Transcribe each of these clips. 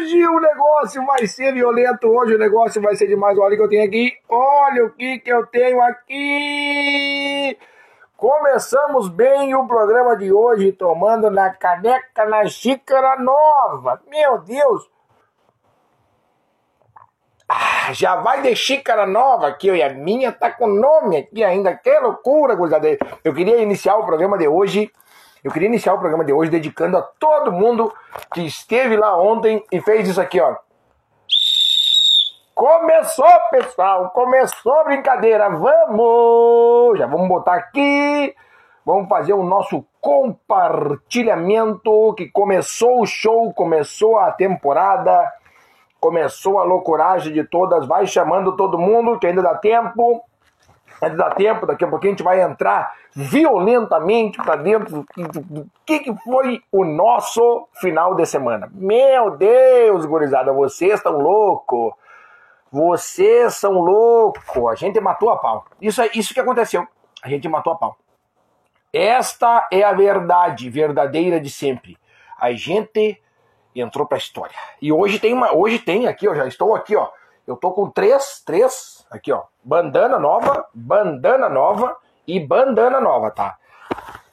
Hoje o negócio vai ser violento, hoje o negócio vai ser demais. Olha o que eu tenho aqui, olha o que, que eu tenho aqui. Começamos bem o programa de hoje, tomando na caneca, na xícara nova. Meu Deus! Ah, já vai de xícara nova aqui, e a minha tá com nome aqui ainda. Que loucura, gurizada. Eu queria iniciar o programa de hoje eu queria iniciar o programa de hoje dedicando a todo mundo que esteve lá ontem e fez isso aqui, ó. Começou, pessoal! Começou a brincadeira! Vamos! Já vamos botar aqui. Vamos fazer o nosso compartilhamento que começou o show, começou a temporada, começou a loucuragem de todas. Vai chamando todo mundo que ainda dá tempo. Ainda dá tempo, daqui a pouquinho a gente vai entrar violentamente para dentro do, do que, que foi o nosso final de semana. Meu Deus, gurizada, vocês estão loucos. Vocês são loucos. A gente matou a pau. Isso é isso que aconteceu. A gente matou a pau. Esta é a verdade verdadeira de sempre. A gente entrou para a história. E hoje tem uma, hoje tem aqui, ó, já estou aqui, ó. Eu tô com três, três, aqui ó, bandana nova, bandana nova e bandana nova, tá?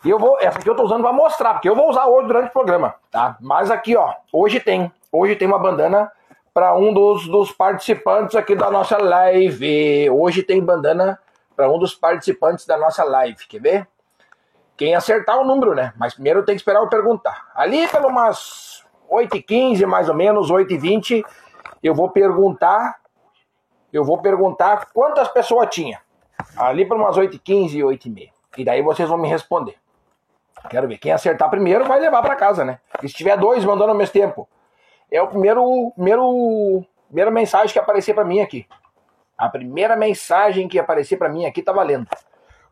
E eu vou, essa aqui eu tô usando para mostrar, porque eu vou usar hoje durante o programa, tá? Mas aqui ó, hoje tem, hoje tem uma bandana para um dos, dos participantes aqui da nossa live. Hoje tem bandana para um dos participantes da nossa live, quer ver? Quem acertar o número, né? Mas primeiro tem que esperar eu perguntar. Ali pelo umas 8h15, mais ou menos, 8h20, eu vou perguntar eu vou perguntar quantas pessoas tinha. Ali para umas 8h15 e 8h30. E daí vocês vão me responder. Quero ver. Quem acertar primeiro vai levar para casa, né? E se tiver dois mandando ao mesmo tempo. É o primeiro, primeiro primeira mensagem que aparecer para mim aqui. A primeira mensagem que aparecer para mim aqui tá valendo.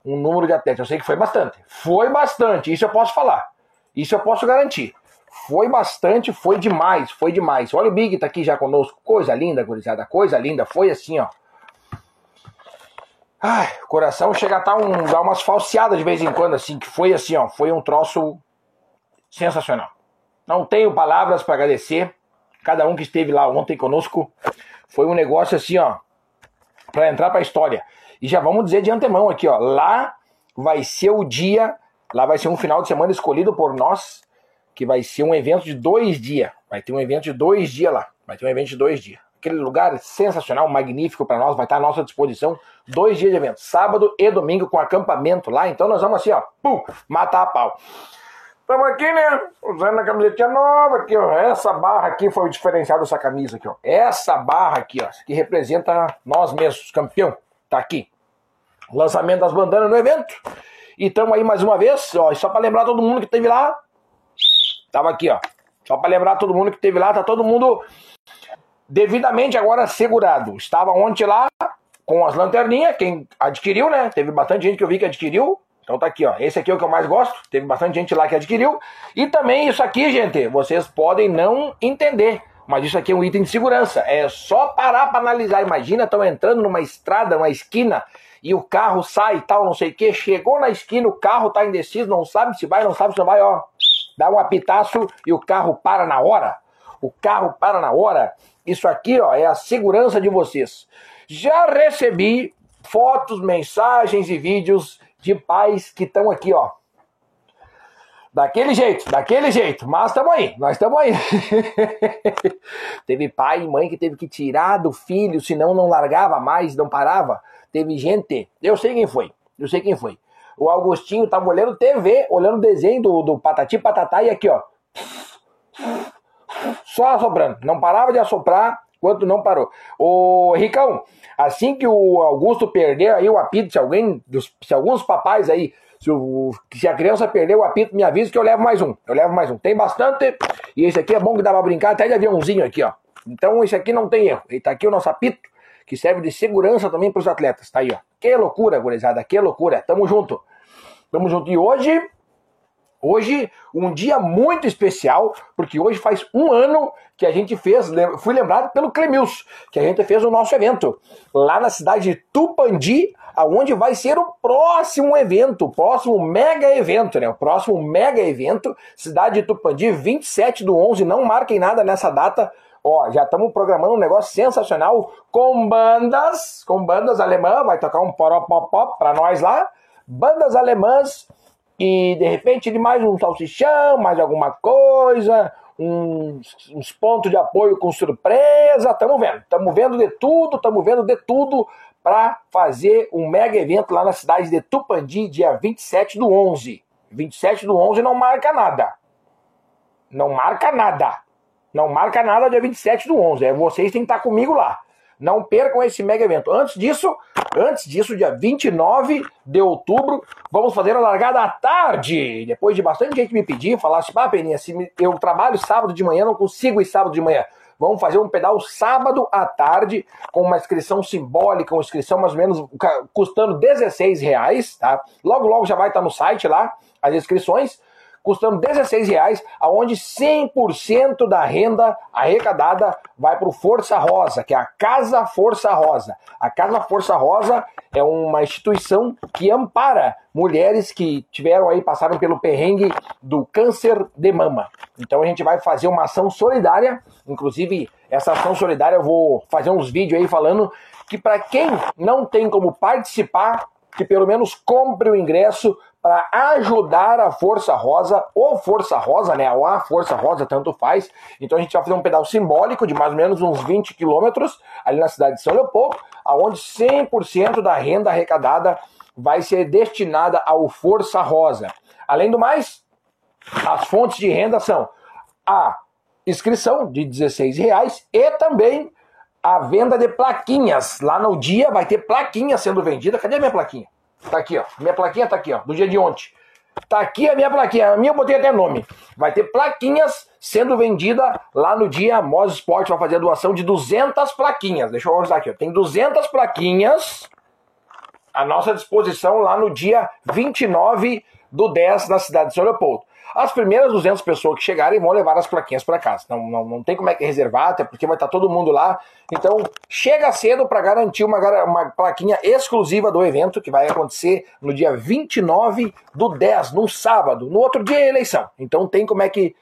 Um número de atletas. Eu sei que foi bastante. Foi bastante. Isso eu posso falar. Isso eu posso garantir. Foi bastante, foi demais, foi demais. Olha o Big tá aqui já conosco. Coisa linda, gurizada, coisa linda. Foi assim, ó. Ai, coração chega a dar, um, dar umas falseadas de vez em quando, assim, que foi assim, ó. Foi um troço sensacional. Não tenho palavras para agradecer cada um que esteve lá ontem conosco. Foi um negócio assim, ó, para entrar para a história. E já vamos dizer de antemão aqui, ó, lá vai ser o dia, lá vai ser um final de semana escolhido por nós que vai ser um evento de dois dias. Vai ter um evento de dois dias lá. Vai ter um evento de dois dias. Aquele lugar sensacional, magnífico para nós, vai estar à nossa disposição. Dois dias de evento, sábado e domingo com acampamento lá. Então nós vamos assim, ó, pum, matar a pau. Estamos aqui, né? Usando a camisetinha nova aqui, ó. Essa barra aqui foi o diferencial dessa camisa aqui, ó. Essa barra aqui, ó, que representa nós mesmos, campeão. Tá aqui. Lançamento das bandanas no evento. E estamos aí mais uma vez, ó. Só para lembrar todo mundo que teve lá, Tava aqui, ó. Só para lembrar todo mundo que teve lá, tá todo mundo devidamente agora segurado. Estava ontem lá com as lanterninhas, quem adquiriu, né? Teve bastante gente que eu vi que adquiriu. Então tá aqui, ó. Esse aqui é o que eu mais gosto. Teve bastante gente lá que adquiriu. E também isso aqui, gente, vocês podem não entender. Mas isso aqui é um item de segurança. É só parar para analisar. Imagina, estão entrando numa estrada, uma esquina, e o carro sai e tal, não sei o que. Chegou na esquina, o carro tá indeciso, não sabe se vai, não sabe se não vai, ó dá um apitaço e o carro para na hora. O carro para na hora. Isso aqui, ó, é a segurança de vocês. Já recebi fotos, mensagens e vídeos de pais que estão aqui, ó. Daquele jeito, daquele jeito. Mas estamos aí, nós estamos aí. teve pai e mãe que teve que tirar do filho, senão não largava mais, não parava. Teve gente, eu sei quem foi, eu sei quem foi o Augustinho tava olhando TV, olhando o desenho do, do Patati Patatá e aqui, ó. Só assoprando. Não parava de assoprar enquanto não parou. Ô, Ricão, assim que o Augusto perder aí o apito, se alguém, se alguns papais aí, se, o, se a criança perder o apito, me avisa que eu levo mais um. Eu levo mais um. Tem bastante. E esse aqui é bom que dá pra brincar até de aviãozinho aqui, ó. Então esse aqui não tem erro. E tá aqui o nosso apito que serve de segurança também para os atletas. Tá aí, ó. Que loucura, gurizada, que loucura. Tamo junto. Tamo junto. E hoje, hoje, um dia muito especial, porque hoje faz um ano que a gente fez, fui lembrado pelo Clemils, que a gente fez o nosso evento lá na cidade de Tupandi, aonde vai ser o próximo evento, o próximo mega evento, né? O próximo mega evento, cidade de Tupandi, 27 do 11, não marquem nada nessa data, Ó, já estamos programando um negócio sensacional com bandas, com bandas alemãs, vai tocar um poropopop para nós lá, bandas alemãs e de repente de mais um salsichão, mais alguma coisa, uns, uns pontos de apoio com surpresa, estamos vendo, estamos vendo de tudo, estamos vendo de tudo para fazer um mega evento lá na cidade de Tupandi, dia 27 do 11. 27 do 11 não marca nada. Não marca nada. Não marca nada dia 27 do 11. É, vocês têm que estar comigo lá. Não percam esse mega evento. Antes disso, antes disso, dia 29 de outubro, vamos fazer a largada à tarde. Depois de bastante gente me pedir, falar assim, ah, Peninha, se eu trabalho sábado de manhã, não consigo ir sábado de manhã. Vamos fazer um pedal sábado à tarde, com uma inscrição simbólica, uma inscrição mais ou menos custando 16 reais, tá? Logo, logo já vai estar no site lá, as inscrições custando 16 reais, aonde 100% da renda arrecadada vai para o Força Rosa, que é a Casa Força Rosa. A Casa Força Rosa é uma instituição que ampara mulheres que tiveram aí, passaram pelo perrengue do câncer de mama. Então a gente vai fazer uma ação solidária, inclusive essa ação solidária eu vou fazer uns vídeos aí falando que para quem não tem como participar, que pelo menos compre o ingresso para ajudar a Força Rosa, ou Força Rosa, né? Ou a Força Rosa, tanto faz. Então a gente vai fazer um pedal simbólico de mais ou menos uns 20 quilômetros ali na cidade de São Leopoldo, aonde 100% da renda arrecadada vai ser destinada ao Força Rosa. Além do mais, as fontes de renda são a inscrição de 16 reais e também a venda de plaquinhas. Lá no dia vai ter plaquinha sendo vendida. Cadê a minha plaquinha? Tá aqui, ó. Minha plaquinha tá aqui, ó, do dia de ontem. Tá aqui a minha plaquinha. A minha eu botei até nome. Vai ter plaquinhas sendo vendida lá no dia. Mos Sport vai fazer a doação de 200 plaquinhas. Deixa eu mostrar aqui, ó. Tem 200 plaquinhas à nossa disposição lá no dia 29 do 10 na cidade de São Leopoldo. As primeiras 200 pessoas que chegarem vão levar as plaquinhas para casa. Não, não, não tem como é que reservar, até porque vai estar tá todo mundo lá. Então, chega cedo para garantir uma, uma plaquinha exclusiva do evento, que vai acontecer no dia 29 do 10, no sábado. No outro dia é eleição. Então, tem como é que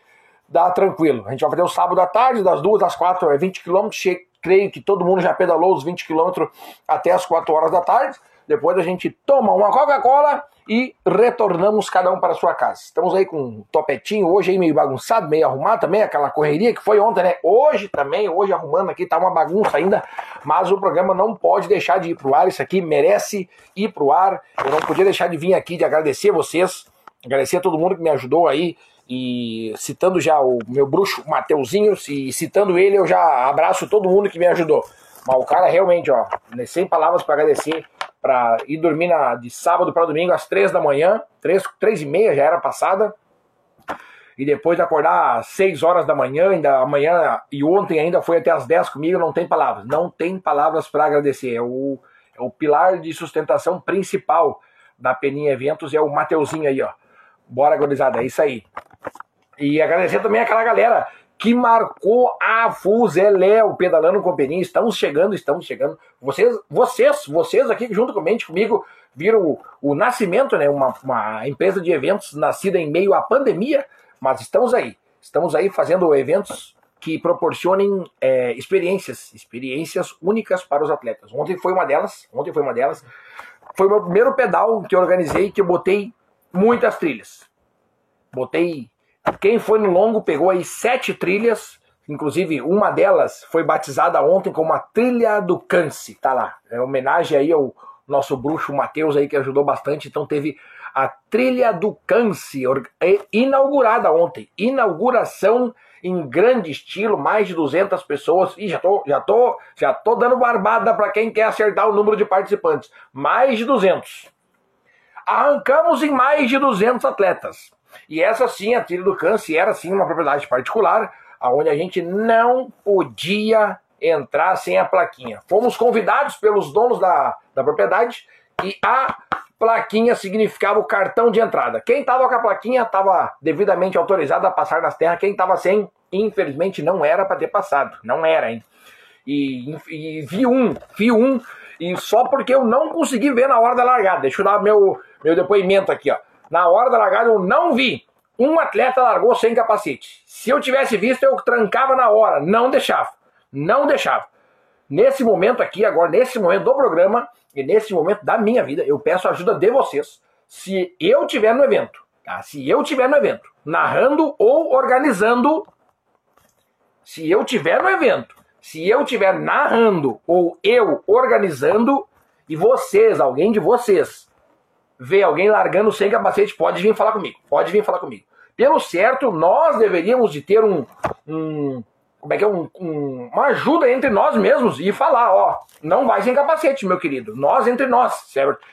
dá tranquilo. A gente vai fazer o sábado à tarde, das duas às quatro, é 20 quilômetros. Creio que todo mundo já pedalou os 20 quilômetros até as 4 horas da tarde. Depois a gente toma uma Coca-Cola e retornamos cada um para sua casa. Estamos aí com um topetinho hoje aí meio bagunçado, meio arrumado também, aquela correria que foi ontem, né? Hoje também, hoje arrumando aqui, tá uma bagunça ainda, mas o programa não pode deixar de ir pro ar, isso aqui merece ir pro ar. Eu não podia deixar de vir aqui de agradecer vocês, agradecer a todo mundo que me ajudou aí e citando já o meu bruxo Mateuzinho, e citando ele, eu já abraço todo mundo que me ajudou. Mas o cara realmente, ó, sem palavras para agradecer, para ir dormir na, de sábado para domingo às três da manhã, três, três e meia já era passada, e depois de acordar às seis horas da manhã, ainda amanhã e ontem ainda foi até às dez comigo, não tem palavras, não tem palavras para agradecer, é o, é o pilar de sustentação principal da Peninha Eventos, é o Mateuzinho aí, ó. Bora, gurizada, é isso aí. E agradecer também aquela galera que marcou a Fuzeléu pedalando com Peninha. Estamos chegando, estamos chegando. Vocês, vocês, vocês aqui junto comigo viram o, o nascimento, né? Uma, uma empresa de eventos nascida em meio à pandemia, mas estamos aí. Estamos aí fazendo eventos que proporcionem é, experiências, experiências únicas para os atletas. Ontem foi uma delas, ontem foi uma delas. Foi o meu primeiro pedal que eu organizei, que eu botei muitas trilhas. Botei quem foi no longo pegou aí sete trilhas, inclusive uma delas foi batizada ontem como a Trilha do Câncer, tá lá. É homenagem aí ao nosso bruxo Matheus aí que ajudou bastante, então teve a Trilha do Câncer é inaugurada ontem. Inauguração em grande estilo, mais de 200 pessoas. E já tô, já tô, já tô dando barbada para quem quer acertar o número de participantes. Mais de 200. Arrancamos em mais de 200 atletas. E essa sim, a trilha do câncer, era sim uma propriedade particular, onde a gente não podia entrar sem a plaquinha. Fomos convidados pelos donos da, da propriedade e a plaquinha significava o cartão de entrada. Quem estava com a plaquinha estava devidamente autorizado a passar nas terras, quem estava sem, infelizmente, não era para ter passado. Não era, hein? E, e vi um, vi um, e só porque eu não consegui ver na hora da largada. Deixa eu dar meu, meu depoimento aqui, ó. Na hora da largada eu não vi um atleta largou sem capacete. Se eu tivesse visto, eu trancava na hora, não deixava. Não deixava. Nesse momento aqui, agora, nesse momento do programa, e nesse momento da minha vida, eu peço a ajuda de vocês. Se eu tiver no evento, tá? Se eu tiver no evento, narrando ou organizando, se eu tiver no evento, se eu tiver narrando ou eu organizando, e vocês, alguém de vocês, vê alguém largando sem capacete, pode vir falar comigo. Pode vir falar comigo. Pelo certo, nós deveríamos de ter um, um como é que é, um, um, uma ajuda entre nós mesmos e falar, ó, não vai sem capacete, meu querido. Nós entre nós, certo?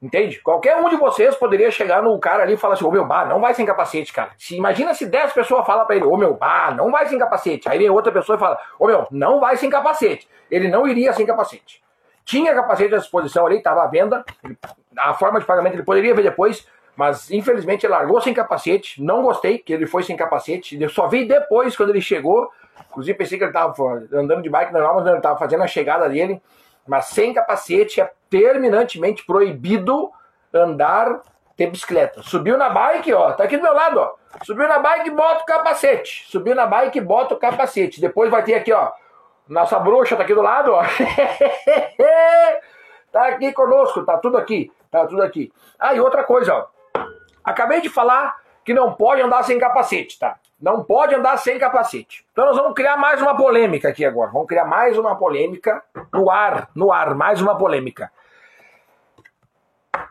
Entende? Qualquer um de vocês poderia chegar no cara ali e falar assim, ô meu, bah, não vai sem capacete, cara. Se, imagina se 10 pessoas falam pra ele, ô meu, bah, não vai sem capacete. Aí vem outra pessoa e fala, ô meu, não vai sem capacete. Ele não iria sem capacete. Tinha capacete à disposição ali, estava à venda. A forma de pagamento ele poderia ver depois, mas infelizmente ele largou sem capacete. Não gostei que ele foi sem capacete. Eu só vi depois, quando ele chegou, Inclusive pensei que ele estava andando de bike normal, mas ele estava fazendo a chegada dele. Mas sem capacete é terminantemente proibido andar ter bicicleta. Subiu na bike, ó, tá aqui do meu lado, ó. Subiu na bike, bota o capacete. Subiu na bike, bota o capacete. Depois vai ter aqui, ó. Nossa bruxa tá aqui do lado, ó. tá aqui conosco, tá tudo aqui. Tá tudo aqui. Ah, e outra coisa, ó. Acabei de falar que não pode andar sem capacete, tá? Não pode andar sem capacete. Então nós vamos criar mais uma polêmica aqui agora. Vamos criar mais uma polêmica no ar, no ar, mais uma polêmica.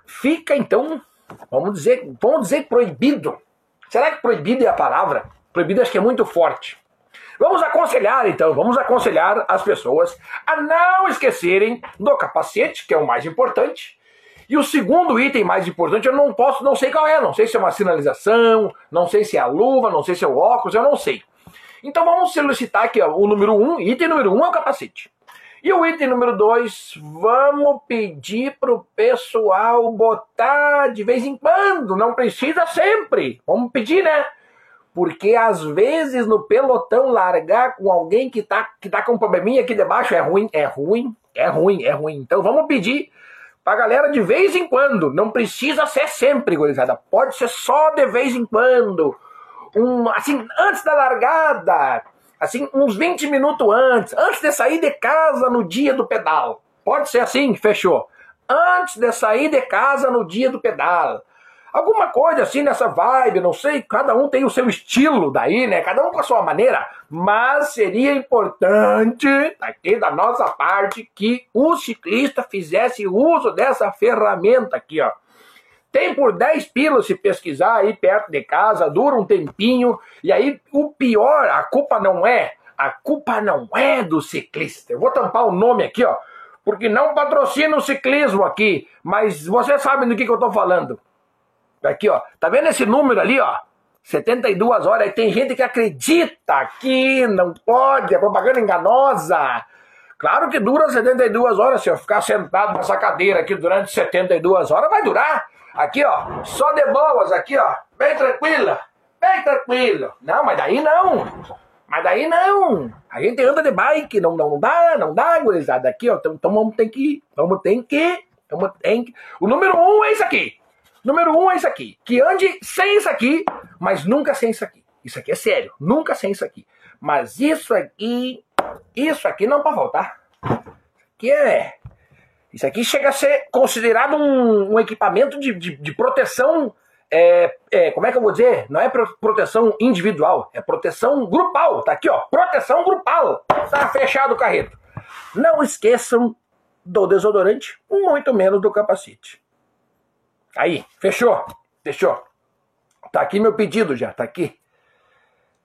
Fica então, vamos dizer, vamos dizer proibido. Será que proibido é a palavra? Proibido acho que é muito forte. Vamos aconselhar então, vamos aconselhar as pessoas a não esquecerem do capacete, que é o mais importante, e o segundo item mais importante, eu não posso, não sei qual é, não sei se é uma sinalização, não sei se é a luva, não sei se é o óculos, eu não sei. Então vamos solicitar aqui ó, o número 1, um, item número 1 um é o capacete. E o item número 2, vamos pedir pro pessoal botar de vez em quando, não precisa sempre. Vamos pedir, né? Porque às vezes no pelotão largar com alguém que tá, que tá com um probleminha aqui debaixo é ruim, é ruim, é ruim, é ruim. Então vamos pedir pra galera de vez em quando. Não precisa ser sempre, gurizada. Pode ser só de vez em quando. Um, assim, antes da largada. Assim, uns 20 minutos antes. Antes de sair de casa no dia do pedal. Pode ser assim, fechou. Antes de sair de casa no dia do pedal. Alguma coisa assim nessa vibe, não sei, cada um tem o seu estilo daí, né? Cada um com a sua maneira. Mas seria importante, aqui da nossa parte, que o ciclista fizesse uso dessa ferramenta aqui, ó. Tem por 10 pilas se pesquisar aí perto de casa, dura um tempinho. E aí, o pior, a culpa não é, a culpa não é do ciclista. Eu vou tampar o nome aqui, ó, porque não patrocina o ciclismo aqui, mas vocês sabem do que, que eu tô falando. Aqui, ó. Tá vendo esse número ali, ó? 72 horas. Aí tem gente que acredita que não pode, é propaganda enganosa. Claro que dura 72 horas. Se eu ficar sentado nessa cadeira aqui durante 72 horas, vai durar. Aqui, ó. Só de boas, aqui, ó. Bem tranquila. Bem tranquilo. Não, mas daí não. Mas daí não. A gente anda de bike, não, não dá, não dá, gurizada. Aqui, ó. Então, então vamos ter que. Vamos ter que. Vamos ter que. O número um é isso aqui. Número um é isso aqui. Que ande sem isso aqui, mas nunca sem isso aqui. Isso aqui é sério. Nunca sem isso aqui. Mas isso aqui. Isso aqui não faltar. Isso aqui é. Isso aqui chega a ser considerado um, um equipamento de, de, de proteção. É, é, como é que eu vou dizer? Não é proteção individual, é proteção grupal. Tá aqui, ó. Proteção grupal. Tá fechado o carreto. Não esqueçam do desodorante, muito menos do capacete. Aí, fechou? Fechou. Tá aqui meu pedido já, tá aqui.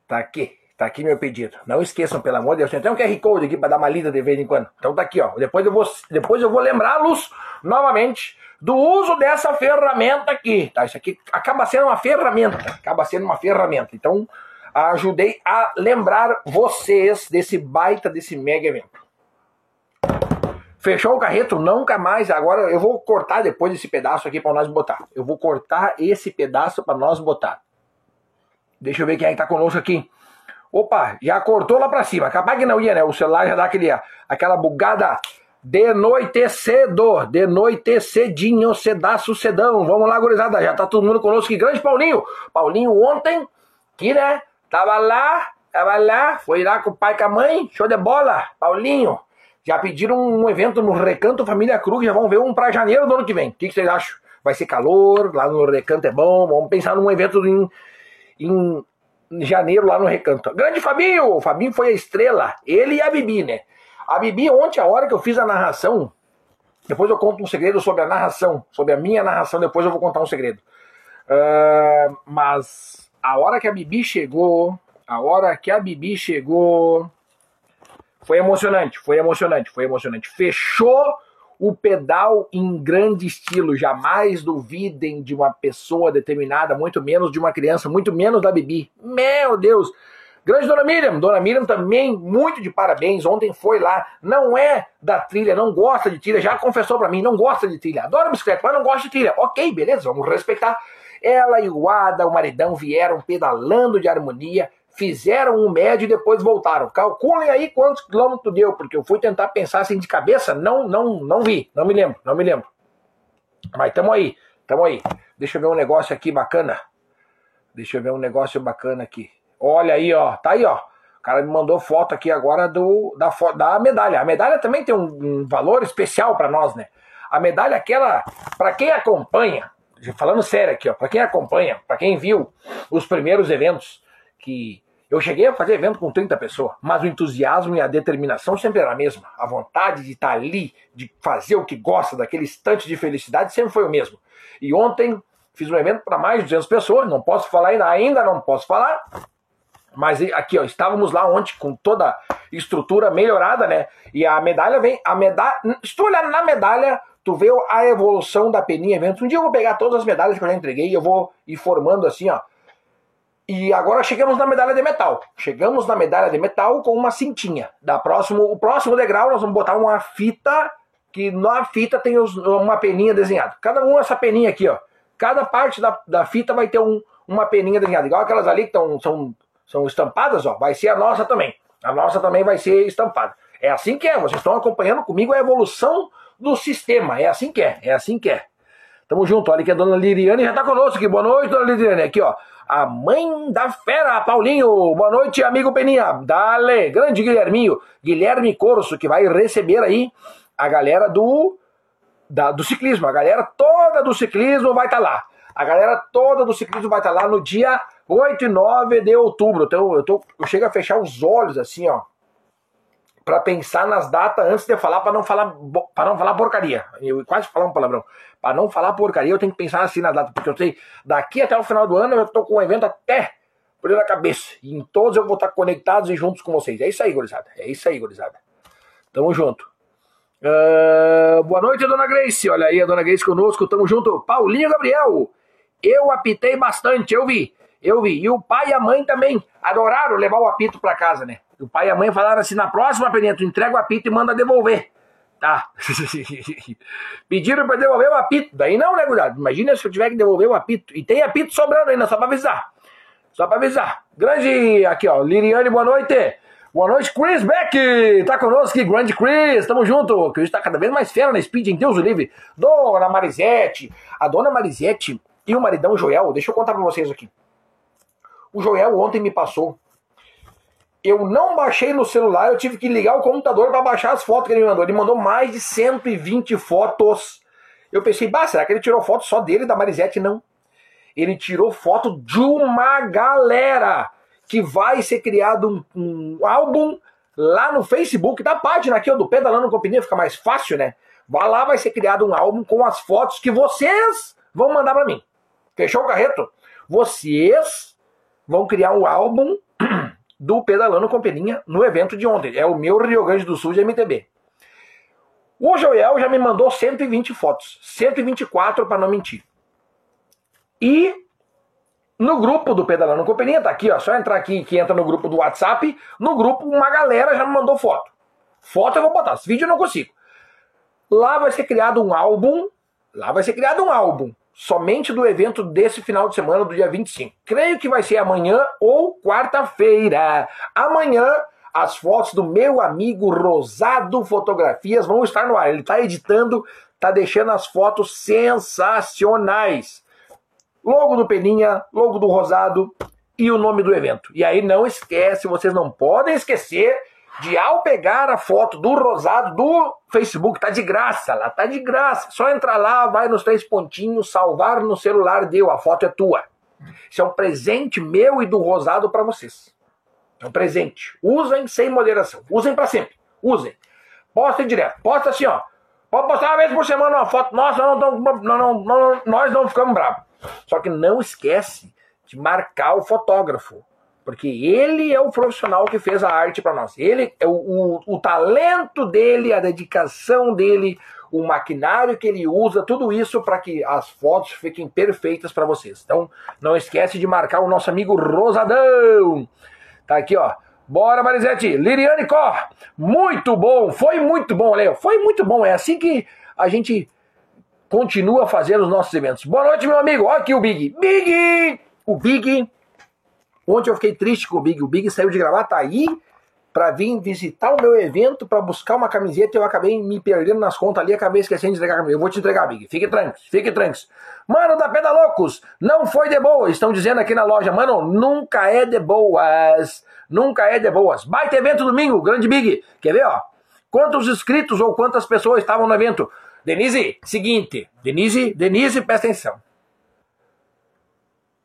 Tá aqui. Tá aqui meu pedido. Não esqueçam, pelo amor de Deus. Tem até um QR Code aqui para dar uma lida de vez em quando. Então tá aqui, ó. Depois eu vou, depois eu vou lembrá-los novamente do uso dessa ferramenta aqui. Tá? Isso aqui acaba sendo uma ferramenta. Acaba sendo uma ferramenta. Então, ajudei a lembrar vocês desse baita, desse mega evento. Fechou o carreto, nunca mais. Agora eu vou cortar depois esse pedaço aqui para nós botar. Eu vou cortar esse pedaço para nós botar. Deixa eu ver quem é que tá conosco aqui. Opa, já cortou lá para cima. Capaz que não ia, né? O celular já dá aquele, aquela bugada, De noite cedo, de noite cedinho, cedaço cedão. Vamos lá, gurizada, já tá todo mundo conosco. Que grande Paulinho. Paulinho ontem, que né, tava lá, tava lá, foi lá com o pai e com a mãe, show de bola. Paulinho, já pediram um evento no Recanto Família Cruz, já vão ver um para janeiro do ano que vem. O que, que vocês acham? Vai ser calor, lá no Recanto é bom, vamos pensar num evento em, em janeiro lá no Recanto. Grande Fabinho, o Fabinho foi a estrela, ele e a Bibi, né? A Bibi, ontem, a hora que eu fiz a narração, depois eu conto um segredo sobre a narração, sobre a minha narração, depois eu vou contar um segredo. Uh, mas a hora que a Bibi chegou, a hora que a Bibi chegou, foi emocionante, foi emocionante, foi emocionante. Fechou o pedal em grande estilo. Jamais duvidem de uma pessoa determinada, muito menos de uma criança, muito menos da Bibi. Meu Deus! Grande Dona Miriam, Dona Miriam também, muito de parabéns. Ontem foi lá, não é da trilha, não gosta de trilha, já confessou para mim, não gosta de trilha. Adora bicicleta, mas não gosta de trilha. Ok, beleza, vamos respeitar. Ela e o Ada, o maridão, vieram pedalando de harmonia, fizeram um médio e depois voltaram. Calculem aí quantos quilômetros deu, porque eu fui tentar pensar assim de cabeça, não, não, não vi, não me lembro, não me lembro. Mas tamo aí, tamo aí. Deixa eu ver um negócio aqui bacana. Deixa eu ver um negócio bacana aqui. Olha aí, ó. Tá aí, ó. O cara me mandou foto aqui agora do, da, da medalha. A medalha também tem um, um valor especial para nós, né? A medalha, aquela, para quem acompanha, falando sério aqui, ó, para quem acompanha, para quem viu os primeiros eventos, que eu cheguei a fazer evento com 30 pessoas, mas o entusiasmo e a determinação sempre era a mesma. A vontade de estar ali, de fazer o que gosta, daquele instante de felicidade, sempre foi o mesmo. E ontem fiz um evento para mais de 200 pessoas, não posso falar ainda, ainda não posso falar, mas aqui, ó, estávamos lá ontem com toda a estrutura melhorada, né? E a medalha vem, a medalha, se tu olhar na medalha, tu vê a evolução da Peninha Eventos. Um dia eu vou pegar todas as medalhas que eu já entreguei e eu vou ir formando assim, ó. E agora chegamos na medalha de metal. Chegamos na medalha de metal com uma cintinha. Da próximo, o próximo degrau nós vamos botar uma fita que na fita tem os, uma peninha desenhada. Cada um essa peninha aqui, ó. Cada parte da, da fita vai ter um, uma peninha desenhada. Igual aquelas ali que tão, são são estampadas, ó, vai ser a nossa também. A nossa também vai ser estampada. É assim que é, vocês estão acompanhando comigo a evolução do sistema. É assim que é, é assim que é. Tamo junto, olha que a dona Liriane já tá conosco aqui. Boa noite, dona Liriane. Aqui, ó. A mãe da fera, Paulinho. Boa noite, amigo Peninha. Dale, grande Guilherminho. Guilherme Corso, que vai receber aí a galera do, da, do ciclismo. A galera toda do ciclismo vai estar tá lá. A galera toda do ciclismo vai estar tá lá no dia 8 e 9 de outubro. Então eu, tô, eu chego a fechar os olhos assim, ó. Pra pensar nas datas antes de falar, para não falar para não falar porcaria. Eu quase falar um palavrão. Para não falar porcaria, eu tenho que pensar assim nas datas. Porque eu sei, daqui até o final do ano eu tô com um evento até por na cabeça. E em todos eu vou estar conectados e juntos com vocês. É isso aí, gurizada. É isso aí, gurizada. Tamo junto. Uh, boa noite, dona Grace. Olha aí a dona Grace conosco. Tamo junto. Paulinho Gabriel. Eu apitei bastante, eu vi. Eu vi. E o pai e a mãe também adoraram levar o apito para casa, né? O pai e a mãe falaram assim: na próxima, tu entrega o apito e manda devolver. Tá. Pediram para devolver o apito. Daí não, né, cuidado? Imagina se eu tiver que devolver o apito. E tem apito sobrando ainda, só para avisar. Só para avisar. Grande. Aqui, ó. Liriane, boa noite. Boa noite, Chris Beck! Tá conosco aqui, grande Chris, tamo junto. Chris tá cada vez mais fera na Speed, em Deus o livre. Dona Marisete, a dona Marisete e o maridão Joel, deixa eu contar pra vocês aqui. O Joel ontem me passou. Eu não baixei no celular, eu tive que ligar o computador para baixar as fotos que ele me mandou. Ele mandou mais de 120 fotos. Eu pensei, bah, será que ele tirou foto só dele, da Marisete? Não. Ele tirou foto de uma galera que vai ser criado um, um álbum lá no Facebook, da página aqui, ó, do Pedalando Companhia, fica mais fácil, né? Vai lá, vai ser criado um álbum com as fotos que vocês vão mandar para mim. Fechou o carreto? Vocês vão criar um álbum do Pedalando com Peninha no evento de ontem. É o meu Rio Grande do Sul de MTB. O Joel já me mandou 120 fotos. 124 para não mentir. E no grupo do Pedalando com Peninha, tá aqui, ó. Só entrar aqui que entra no grupo do WhatsApp. No grupo, uma galera já me mandou foto. Foto eu vou botar. Vídeo eu não consigo. Lá vai ser criado um álbum. Lá vai ser criado um álbum somente do evento desse final de semana, do dia 25. Creio que vai ser amanhã ou quarta-feira. Amanhã, as fotos do meu amigo Rosado Fotografias vão estar no ar. Ele está editando, está deixando as fotos sensacionais. Logo do Peninha, logo do Rosado e o nome do evento. E aí não esquece, vocês não podem esquecer de ao pegar a foto do Rosado do Facebook, tá de graça lá, tá de graça. Só entrar lá, vai nos três pontinhos, salvar no celular, deu, a foto é tua. Isso é um presente meu e do Rosado para vocês. É um presente. Usem sem moderação. Usem para sempre. Usem. Postem direto. Posta assim, ó. Pode postar uma vez por semana uma foto. Nossa, nós não, não, não, nós não ficamos bravos. Só que não esquece de marcar o fotógrafo. Porque ele é o profissional que fez a arte para nós. Ele é o, o, o talento dele, a dedicação dele, o maquinário que ele usa, tudo isso para que as fotos fiquem perfeitas para vocês. Então, não esquece de marcar o nosso amigo Rosadão. Tá aqui, ó. Bora, Marisete. Liriane Cor. Muito bom. Foi muito bom, Léo. Foi muito bom. É assim que a gente continua fazendo os nossos eventos. Boa noite, meu amigo. Olha aqui o Big. Big! O Big. Ontem eu fiquei triste com o Big. O Big saiu de gravar, tá aí para vir visitar o meu evento, para buscar uma camiseta, eu acabei me perdendo nas contas ali, acabei esquecendo de entregar a camiseta. Eu vou te entregar, Big. Fique tranquilo, fique tranquilo. Mano da Pedalocos, não foi de boa. Estão dizendo aqui na loja, mano, nunca é de boas. Nunca é de boas. Baita evento domingo, grande Big. Quer ver, ó? Quantos inscritos ou quantas pessoas estavam no evento? Denise, seguinte. Denise, Denise, presta atenção.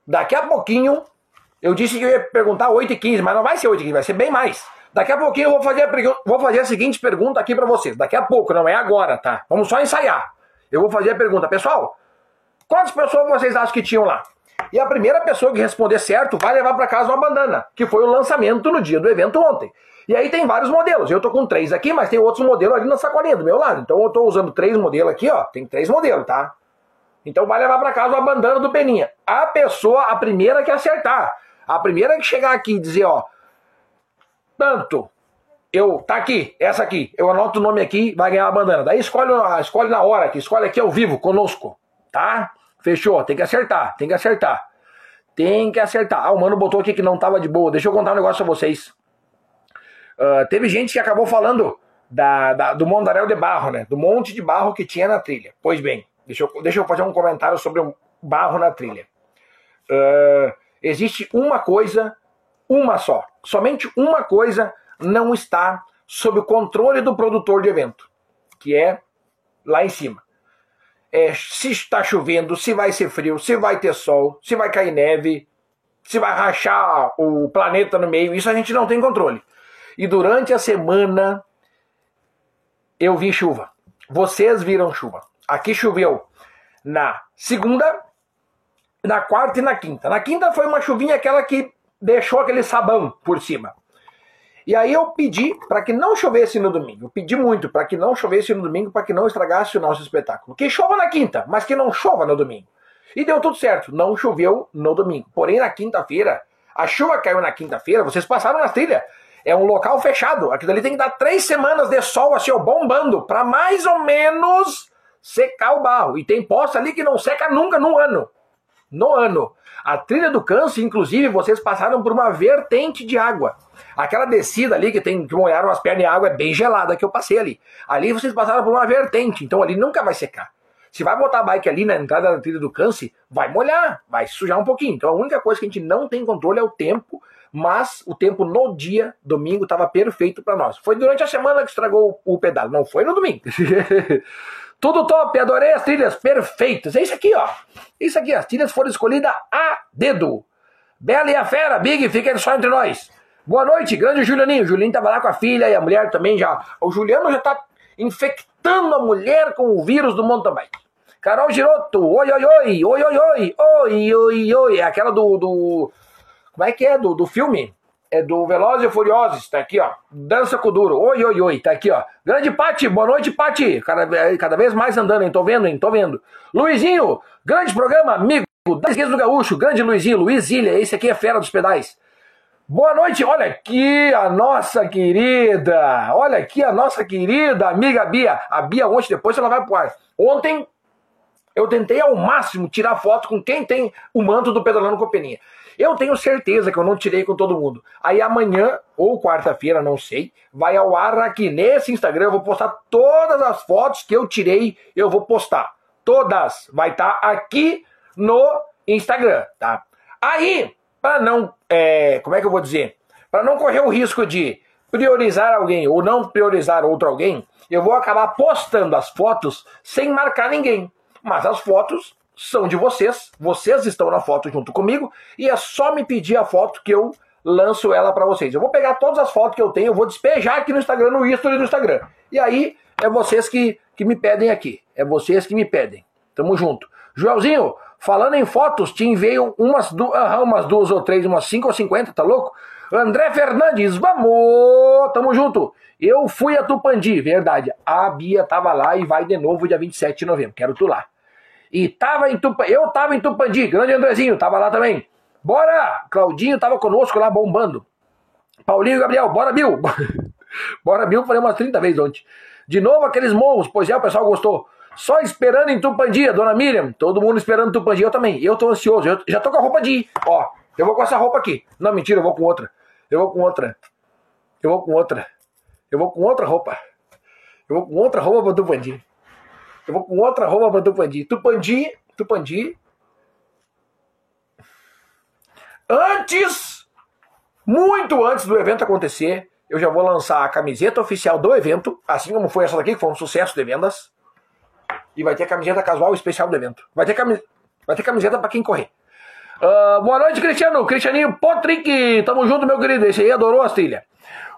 Daqui a pouquinho, eu disse que eu ia perguntar 8 e 15, mas não vai ser 8 e 15, vai ser bem mais. Daqui a pouquinho eu vou fazer a, vou fazer a seguinte pergunta aqui para vocês. Daqui a pouco, não é agora, tá? Vamos só ensaiar. Eu vou fazer a pergunta. Pessoal, quantas pessoas vocês acham que tinham lá? E a primeira pessoa que responder certo vai levar para casa uma bandana, que foi o lançamento no dia do evento ontem. E aí tem vários modelos. Eu tô com três aqui, mas tem outros modelos ali na sacolinha do meu lado. Então eu tô usando três modelos aqui, ó. Tem três modelos, tá? Então vai levar para casa uma bandana do Peninha. A pessoa, a primeira que acertar, a primeira que chegar aqui e dizer, ó, tanto. Eu, tá aqui, essa aqui. Eu anoto o nome aqui, vai ganhar a bandana. Daí escolhe, escolhe na hora aqui, escolhe aqui ao vivo, conosco. Tá? Fechou, tem que acertar, tem que acertar. Tem que acertar. Ah, o mano botou aqui que não tava de boa. Deixa eu contar um negócio pra vocês. Uh, teve gente que acabou falando da, da, do Mondaréu de Barro, né? Do monte de barro que tinha na trilha. Pois bem, deixa eu, deixa eu fazer um comentário sobre o barro na trilha. Uh, existe uma coisa uma só. Somente uma coisa não está sob o controle do produtor de evento, que é lá em cima. É, se está chovendo, se vai ser frio, se vai ter sol, se vai cair neve, se vai rachar o planeta no meio, isso a gente não tem controle. E durante a semana eu vi chuva. Vocês viram chuva. Aqui choveu na segunda, na quarta e na quinta. Na quinta foi uma chuvinha aquela que deixou aquele sabão por cima. E aí eu pedi para que não chovesse no domingo. Eu pedi muito para que não chovesse no domingo, para que não estragasse o nosso espetáculo. Que chova na quinta, mas que não chova no domingo. E deu tudo certo. Não choveu no domingo. Porém, na quinta-feira, a chuva caiu na quinta-feira, vocês passaram na trilha. É um local fechado. Aquilo ali tem que dar três semanas de sol, assim, ó, bombando, para mais ou menos secar o barro. E tem poça ali que não seca nunca no ano. No ano. A trilha do câncer, inclusive, vocês passaram por uma vertente de água. Aquela descida ali que tem que molhar umas pernas de água é bem gelada que eu passei ali. Ali vocês passaram por uma vertente, então ali nunca vai secar. Se vai botar a bike ali na entrada da trilha do câncer, vai molhar, vai sujar um pouquinho. Então a única coisa que a gente não tem controle é o tempo, mas o tempo no dia, domingo, estava perfeito para nós. Foi durante a semana que estragou o pedal, não foi no domingo. Tudo top, adorei as trilhas perfeitas. É isso aqui, ó. Isso aqui, as trilhas foram escolhidas a dedo. Bela e a fera, Big, fica só entre nós. Boa noite, grande Julianinho. O Julinho tava lá com a filha e a mulher também já. O Juliano já tá infectando a mulher com o vírus do mountain bike. Carol Giroto, oi, oi, oi, oi, oi, oi, oi, oi, oi. É aquela do, do. Como é que é? Do, do filme? É do Velozes e Furiosos, tá aqui, ó. Dança com duro. Oi, oi, oi, tá aqui, ó. Grande Pati, boa noite, Pati. Cada, cada vez mais andando, hein? Tô vendo, hein? Tô vendo. Luizinho, grande programa, amigo da esquerda do Gaúcho, grande Luizinho, Luiz Ilha, esse aqui é fera dos pedais. Boa noite, olha aqui a nossa querida, olha aqui a nossa querida amiga Bia. A Bia ontem, depois ela vai pro ar. Ontem eu tentei ao máximo tirar foto com quem tem o manto do Pedalando com Peninha. Eu tenho certeza que eu não tirei com todo mundo. Aí amanhã, ou quarta-feira, não sei, vai ao ar aqui nesse Instagram. Eu vou postar todas as fotos que eu tirei. Eu vou postar. Todas. Vai estar tá aqui no Instagram, tá? Aí, para não. É, como é que eu vou dizer? Para não correr o risco de priorizar alguém ou não priorizar outro alguém, eu vou acabar postando as fotos sem marcar ninguém. Mas as fotos são de vocês, vocês estão na foto junto comigo e é só me pedir a foto que eu lanço ela para vocês. Eu vou pegar todas as fotos que eu tenho, eu vou despejar aqui no Instagram, no history do Instagram. E aí é vocês que, que me pedem aqui. É vocês que me pedem. Tamo junto. Joelzinho, falando em fotos, te enviei umas, du umas duas ou três, umas cinco ou cinquenta, tá louco? André Fernandes, vamos! Tamo junto. Eu fui a Tupandi, verdade. A Bia tava lá e vai de novo dia 27 de novembro. Quero tu lá. E tava em Tupandi, eu tava em Tupandi, grande Andrezinho, tava lá também. Bora! Claudinho tava conosco lá bombando. Paulinho e Gabriel, bora, Bill! bora, Bill, falei umas 30 vezes ontem. De novo aqueles morros, pois é, o pessoal gostou. Só esperando em Tupandi, dona Miriam. Todo mundo esperando Tupandi, eu também. Eu tô ansioso, eu já tô com a roupa de ir. Ó, eu vou com essa roupa aqui. Não, mentira, eu vou com outra. Eu vou com outra. Eu vou com outra. Eu vou com outra roupa. Eu vou com outra roupa pra Tupandi. Eu vou com outra roupa para Tupandi. Tupandi, Tupandi. Antes, muito antes do evento acontecer, eu já vou lançar a camiseta oficial do evento, assim como foi essa daqui, que foi um sucesso de vendas. E vai ter camiseta casual especial do evento. Vai ter, camis... vai ter camiseta para quem correr. Uh, boa noite, Cristiano. Cristianinho Potrick. Tamo junto, meu querido. Esse aí adorou as trilhas.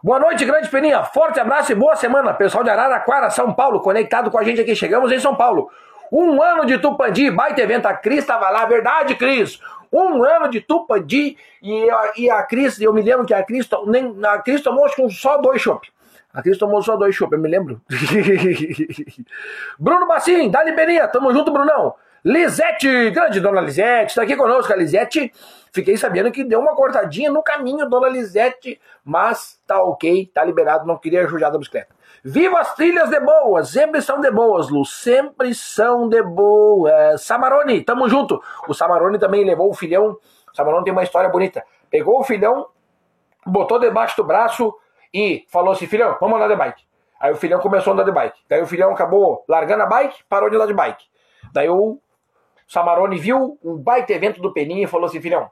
Boa noite, grande Peninha. Forte abraço e boa semana. Pessoal de Araraquara, São Paulo, conectado com a gente aqui. Chegamos em São Paulo. Um ano de Tupandi, baita evento. A Cris estava lá, verdade, Cris? Um ano de Tupandi e, e a Cris, eu me lembro que a Cris, nem, a Cris tomou acho só dois chopp. A Cris tomou só dois chopp, eu me lembro. Bruno Bacim, Dali Peninha, tamo junto, Brunão. Lisete, grande dona Lisete, está aqui conosco. A Lisete, fiquei sabendo que deu uma cortadinha no caminho, dona Lisete, mas tá ok, tá liberado, não queria jujar da bicicleta. Viva as trilhas de boas, sempre são de boas, Lu, sempre são de boas. Samarone, tamo junto. O Samarone também levou o filhão. O Samarone tem uma história bonita. Pegou o filhão, botou debaixo do braço e falou assim: filhão, vamos andar de bike. Aí o filhão começou a andar de bike. Daí o filhão acabou largando a bike, parou de andar de bike. Daí o Samarone viu o baita evento do Peninha e falou assim: filhão,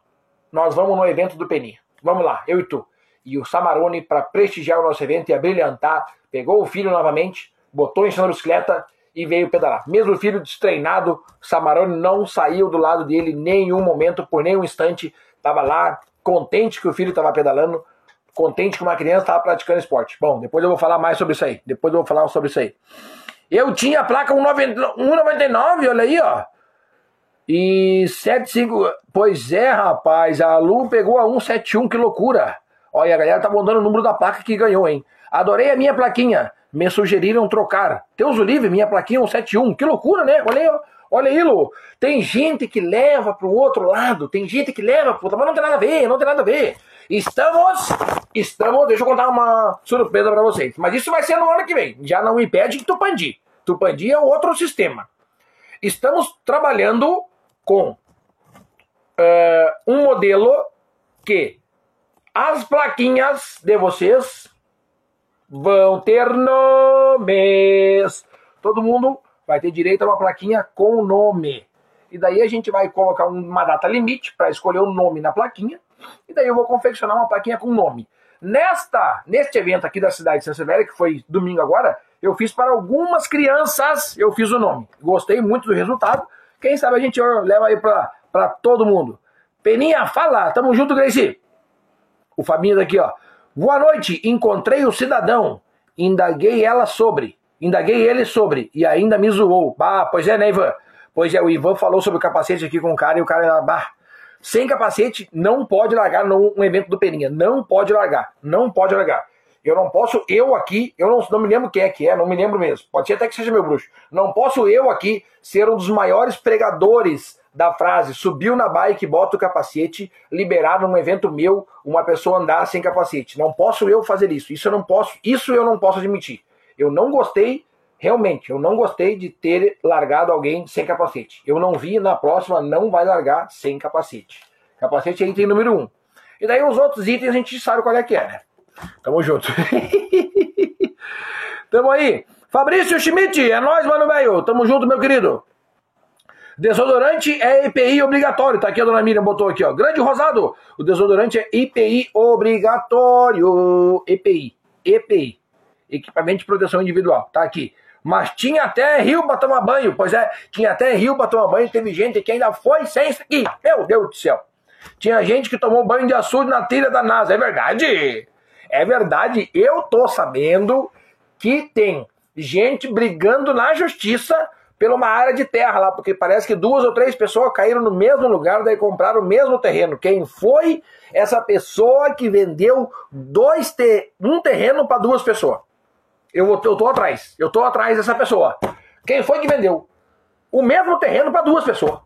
nós vamos no evento do Peninha. Vamos lá, eu e tu. E o Samarone, para prestigiar o nosso evento e abrilhantar, pegou o filho novamente, botou em cima da bicicleta e veio pedalar. Mesmo o filho destreinado, Samarone não saiu do lado dele em nenhum momento, por nenhum instante. Estava lá, contente que o filho estava pedalando, contente que uma criança estava praticando esporte. Bom, depois eu vou falar mais sobre isso aí. Depois eu vou falar sobre isso aí. Eu tinha a placa 1,99, olha aí, ó. E 75. Pois é, rapaz, a Lu pegou a 171, que loucura. Olha, a galera tá mandando o número da placa que ganhou, hein? Adorei a minha plaquinha. Me sugeriram trocar. Deus o livre, minha plaquinha 171. Que loucura, né? Olha aí, Olha aí, Lu. Tem gente que leva pro outro lado. Tem gente que leva pro outro mas não tem nada a ver, não tem nada a ver. Estamos, estamos, deixa eu contar uma surpresa para vocês. Mas isso vai ser no ano que vem. Já não impede que Tupandi. Tupandi é outro sistema. Estamos trabalhando com uh, um modelo que as plaquinhas de vocês vão ter nomes. Todo mundo vai ter direito a uma plaquinha com nome. E daí a gente vai colocar uma data limite para escolher o nome na plaquinha. E daí eu vou confeccionar uma plaquinha com nome. Nesta, neste evento aqui da cidade de São Severo, que foi domingo agora, eu fiz para algumas crianças, eu fiz o nome. Gostei muito do resultado. Quem sabe a gente leva aí para todo mundo. Peninha, fala, tamo junto, Gracie. O Fabinho daqui, ó. Boa noite, encontrei o cidadão. Indaguei ela sobre. Indaguei ele sobre. E ainda me zoou. Bah, pois é, né, Ivan? Pois é, o Ivan falou sobre o capacete aqui com o cara e o cara, bah, sem capacete não pode largar num evento do Peninha. Não pode largar. Não pode largar. Eu não posso, eu aqui, eu não, não me lembro quem é que é, não me lembro mesmo. Pode ser até que seja meu bruxo. Não posso eu aqui ser um dos maiores pregadores da frase subiu na bike, bota o capacete, liberar num evento meu uma pessoa andar sem capacete. Não posso eu fazer isso. Isso eu não posso, isso eu não posso admitir. Eu não gostei, realmente, eu não gostei de ter largado alguém sem capacete. Eu não vi na próxima não vai largar sem capacete. Capacete é item número um. E daí os outros itens a gente sabe qual é que é, né? Tamo junto. Tamo aí. Fabrício Schmidt, é nóis, mano, velho. Tamo junto, meu querido. Desodorante é EPI obrigatório. Tá aqui a dona Miriam botou aqui, ó. Grande Rosado. O desodorante é EPI obrigatório. EPI. EPI. Equipamento de proteção individual. Tá aqui. Mas tinha até rio pra tomar banho. Pois é, tinha até rio pra tomar banho. Teve gente que ainda foi sem isso aqui. Meu Deus do céu. Tinha gente que tomou banho de açude na trilha da NASA. É verdade? É verdade. Eu tô sabendo que tem gente brigando na justiça pela uma área de terra lá, porque parece que duas ou três pessoas caíram no mesmo lugar, daí compraram o mesmo terreno. Quem foi essa pessoa que vendeu dois te um terreno para duas pessoas? Eu, eu tô atrás, eu tô atrás dessa pessoa. Quem foi que vendeu o mesmo terreno para duas pessoas?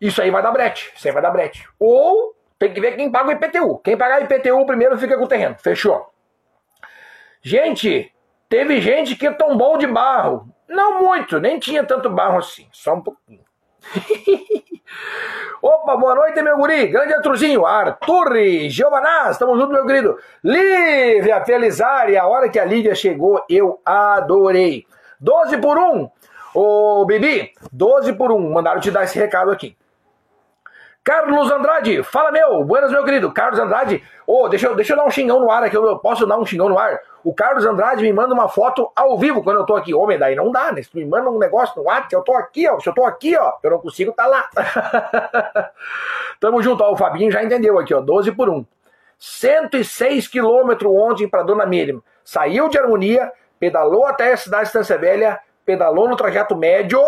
Isso aí vai dar brete, isso aí vai dar brete. Ou tem que ver quem paga o IPTU. Quem pagar o IPTU primeiro fica com o terreno. Fechou. Gente, teve gente que tombou de barro não muito, nem tinha tanto barro assim, só um pouquinho. Opa, boa noite, meu guri. Grande Arthurzinho. Arthur Giovanaz, estamos juntos, meu querido. Lívia Felizari, a hora que a Lívia chegou, eu adorei. 12 por 1. Ô, Bibi, 12 por 1. Mandaram te dar esse recado aqui. Carlos Andrade, fala meu, buenas meu querido. Carlos Andrade, oh, deixa, eu, deixa eu dar um xingão no ar aqui, eu posso dar um xingão no ar? O Carlos Andrade me manda uma foto ao vivo quando eu tô aqui. Homem, daí não dá, né? Se me manda um negócio no WhatsApp, eu tô aqui, ó. Se eu tô aqui, ó, eu não consigo tá lá. Tamo junto, ó. O Fabinho já entendeu aqui, ó. 12 por 1. 106 quilômetros ontem para Dona Miriam. Saiu de Harmonia, pedalou até a cidade de Estância Velha, pedalou no trajeto médio,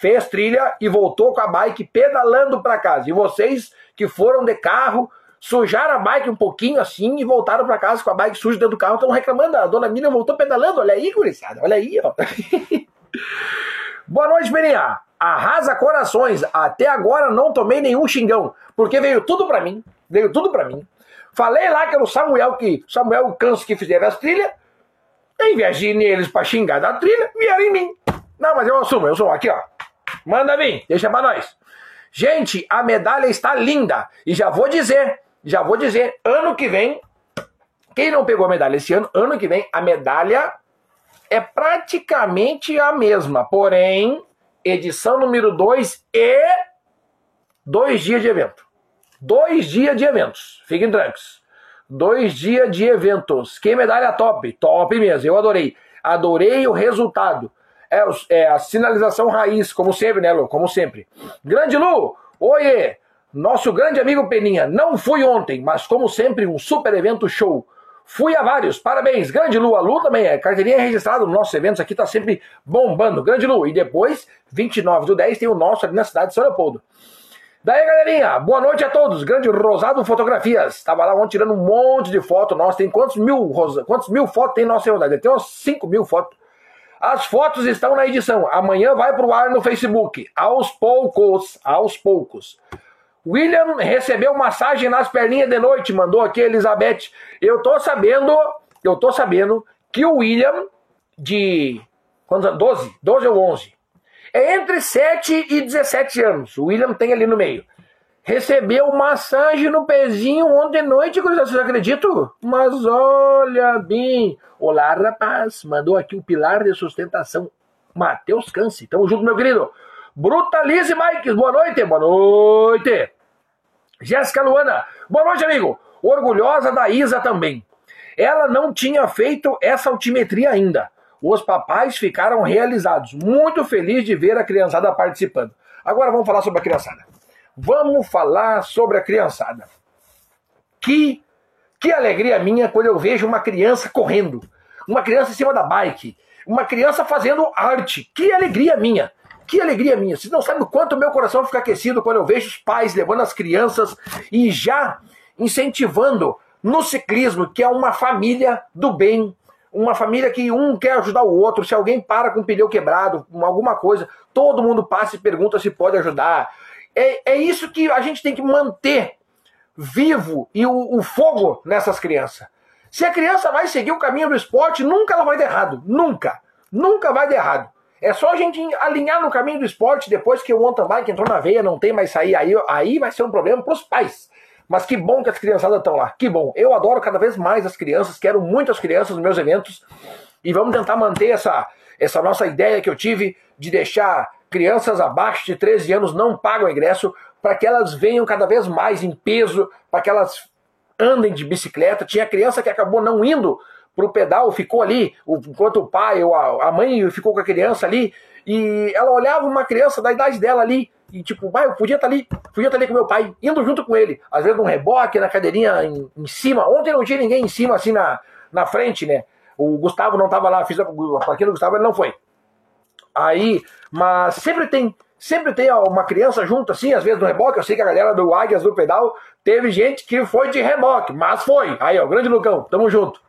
fez trilha e voltou com a bike pedalando para casa. E vocês que foram de carro, sujaram a bike um pouquinho assim e voltaram para casa com a bike suja dentro do carro, estão reclamando. A dona Miriam voltou pedalando. Olha aí, gurizada, olha aí, ó. Boa noite, Beninha. Arrasa corações. Até agora não tomei nenhum xingão, porque veio tudo para mim. Veio tudo para mim. Falei lá que era o Samuel que Samuel o Canso que fizeram as trilhas. Em vez de neles para xingar da trilha, vieram em mim. Não, mas eu assumo, eu sou aqui, ó. Manda vir, deixa pra nós. Gente, a medalha está linda. E já vou dizer, já vou dizer, ano que vem, quem não pegou a medalha esse ano, ano que vem, a medalha é praticamente a mesma. Porém, edição número 2 e dois dias de evento. Dois dias de eventos. Fiquem tranquilos. Dois dias de eventos. Que medalha top. Top mesmo. Eu adorei. Adorei o resultado. É, é, a sinalização raiz, como sempre, né, Lu? Como sempre. Grande Lu! Oiê! Nosso grande amigo Peninha, não fui ontem, mas como sempre, um super evento show. Fui a vários, parabéns. Grande Lu, a Lu também é carteirinha registrada nos nossos eventos aqui, tá sempre bombando. Grande Lu. E depois, 29 do 10, tem o nosso ali na cidade de São Leopoldo. Daí, galerinha, boa noite a todos. Grande Rosado Fotografias. Tava lá ontem tirando um monte de foto. Nossa, tem quantos mil, Rosa, quantos mil fotos tem nossa Rodada? Tem uns 5 mil fotos. As fotos estão na edição. Amanhã vai para o ar no Facebook. Aos poucos, aos poucos. William recebeu massagem nas perninhas de noite, mandou aqui Elizabeth. Eu tô sabendo, eu tô sabendo que o William de quantos anos? 12, 12 ou 11. É entre 7 e 17 anos. O William tem ali no meio. Recebeu massagem no pezinho ontem noite, vocês acreditam? Mas olha bem. Olá, rapaz. Mandou aqui o pilar de sustentação. Matheus Canse. Tamo junto, meu querido. Brutalize Mike. Boa noite. Boa noite. Jéssica Luana. Boa noite, amigo. Orgulhosa da Isa também. Ela não tinha feito essa altimetria ainda. Os papais ficaram realizados. Muito feliz de ver a criançada participando. Agora vamos falar sobre a criançada. Vamos falar sobre a criançada. Que, que alegria minha quando eu vejo uma criança correndo, uma criança em cima da bike, uma criança fazendo arte. Que alegria minha! Que alegria minha! Vocês não sabem o quanto meu coração fica aquecido quando eu vejo os pais levando as crianças e já incentivando no ciclismo, que é uma família do bem, uma família que um quer ajudar o outro. Se alguém para com o pneu quebrado, alguma coisa, todo mundo passa e pergunta se pode ajudar. É, é isso que a gente tem que manter vivo e o, o fogo nessas crianças. Se a criança vai seguir o caminho do esporte, nunca ela vai dar errado. Nunca. Nunca vai dar errado. É só a gente alinhar no caminho do esporte depois que o mountain bike entrou na veia, não tem mais sair. Aí, aí vai ser um problema para os pais. Mas que bom que as criançadas estão lá. Que bom. Eu adoro cada vez mais as crianças, quero muito as crianças nos meus eventos. E vamos tentar manter essa, essa nossa ideia que eu tive de deixar crianças abaixo de 13 anos não pagam ingresso para que elas venham cada vez mais em peso, para que elas andem de bicicleta. Tinha criança que acabou não indo pro pedal, ficou ali, enquanto o pai ou a mãe ficou com a criança ali, e ela olhava uma criança da idade dela ali, e tipo, pai, eu podia estar tá ali, podia estar tá ali com meu pai, indo junto com ele, às vezes num reboque, na cadeirinha em, em cima. Ontem não tinha ninguém em cima, assim, na, na frente, né? O Gustavo não estava lá, fiz a plaquinha do Gustavo, ele não foi. Aí, mas sempre tem, sempre tem uma criança junto, assim, às vezes no reboque. Eu sei que a galera do Águias do Pedal teve gente que foi de reboque, mas foi. Aí, ó, grande Lucão, tamo junto.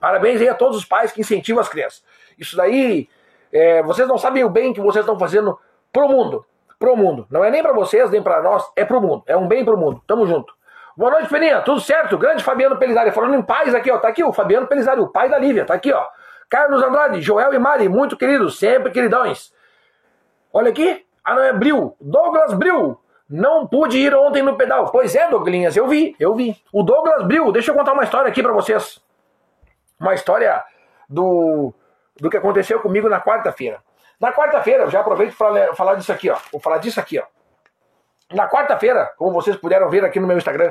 Parabéns aí a todos os pais que incentivam as crianças. Isso daí, é, vocês não sabem o bem que vocês estão fazendo pro mundo. Pro mundo. Não é nem para vocês, nem para nós, é pro mundo. É um bem pro mundo. Tamo junto. Boa noite, Peninha. Tudo certo? Grande Fabiano Pelizari. Falando em pais aqui, ó. Tá aqui o Fabiano Pelizari, o pai da Lívia. Tá aqui, ó. Carlos Andrade, Joel e Mari, muito queridos, sempre queridões. Olha aqui. Ah, não é Bril. Douglas Bril. Não pude ir ontem no pedal. Pois é, Douglinhas, eu vi, eu vi. O Douglas Bril, deixa eu contar uma história aqui para vocês uma história do, do que aconteceu comigo na quarta-feira. Na quarta-feira, já aproveito para falar disso aqui, ó. Vou falar disso aqui, ó. Na quarta-feira, como vocês puderam ver aqui no meu Instagram,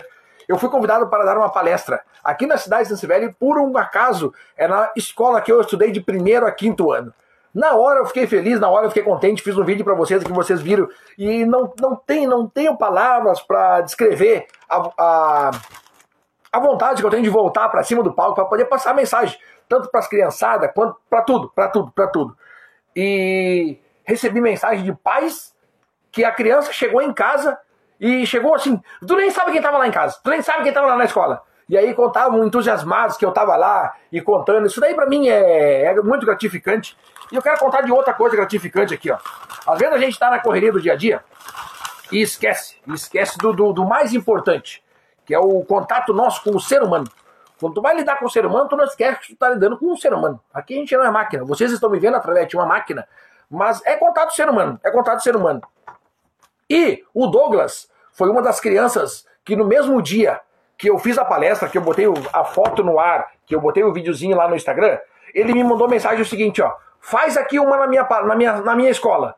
eu fui convidado para dar uma palestra aqui na cidade de São Severo por um acaso é na escola que eu estudei de primeiro a quinto ano. Na hora eu fiquei feliz, na hora eu fiquei contente, fiz um vídeo para vocês que vocês viram e não, não, tem, não tenho palavras para descrever a, a, a vontade que eu tenho de voltar para cima do palco para poder passar a mensagem, tanto para as criançadas quanto para tudo, para tudo, para tudo. E recebi mensagem de pais que a criança chegou em casa e chegou assim, tu nem sabe quem estava lá em casa, tu nem sabe quem estava lá na escola. E aí contavam entusiasmados que eu estava lá e contando. Isso daí para mim é, é, muito gratificante. E eu quero contar de outra coisa gratificante aqui, ó. Às vezes a gente está na correria do dia a dia e esquece, esquece do, do, do mais importante que é o contato nosso com o ser humano. Quando tu vai lidar com o ser humano, tu não esquece que tu está lidando com um ser humano. Aqui a gente não é máquina. Vocês estão me vendo através de uma máquina, mas é contato ser humano. É contato ser humano. E o Douglas foi uma das crianças que no mesmo dia que eu fiz a palestra, que eu botei a foto no ar, que eu botei o videozinho lá no Instagram, ele me mandou mensagem o seguinte, ó, faz aqui uma na minha, na minha, na minha escola.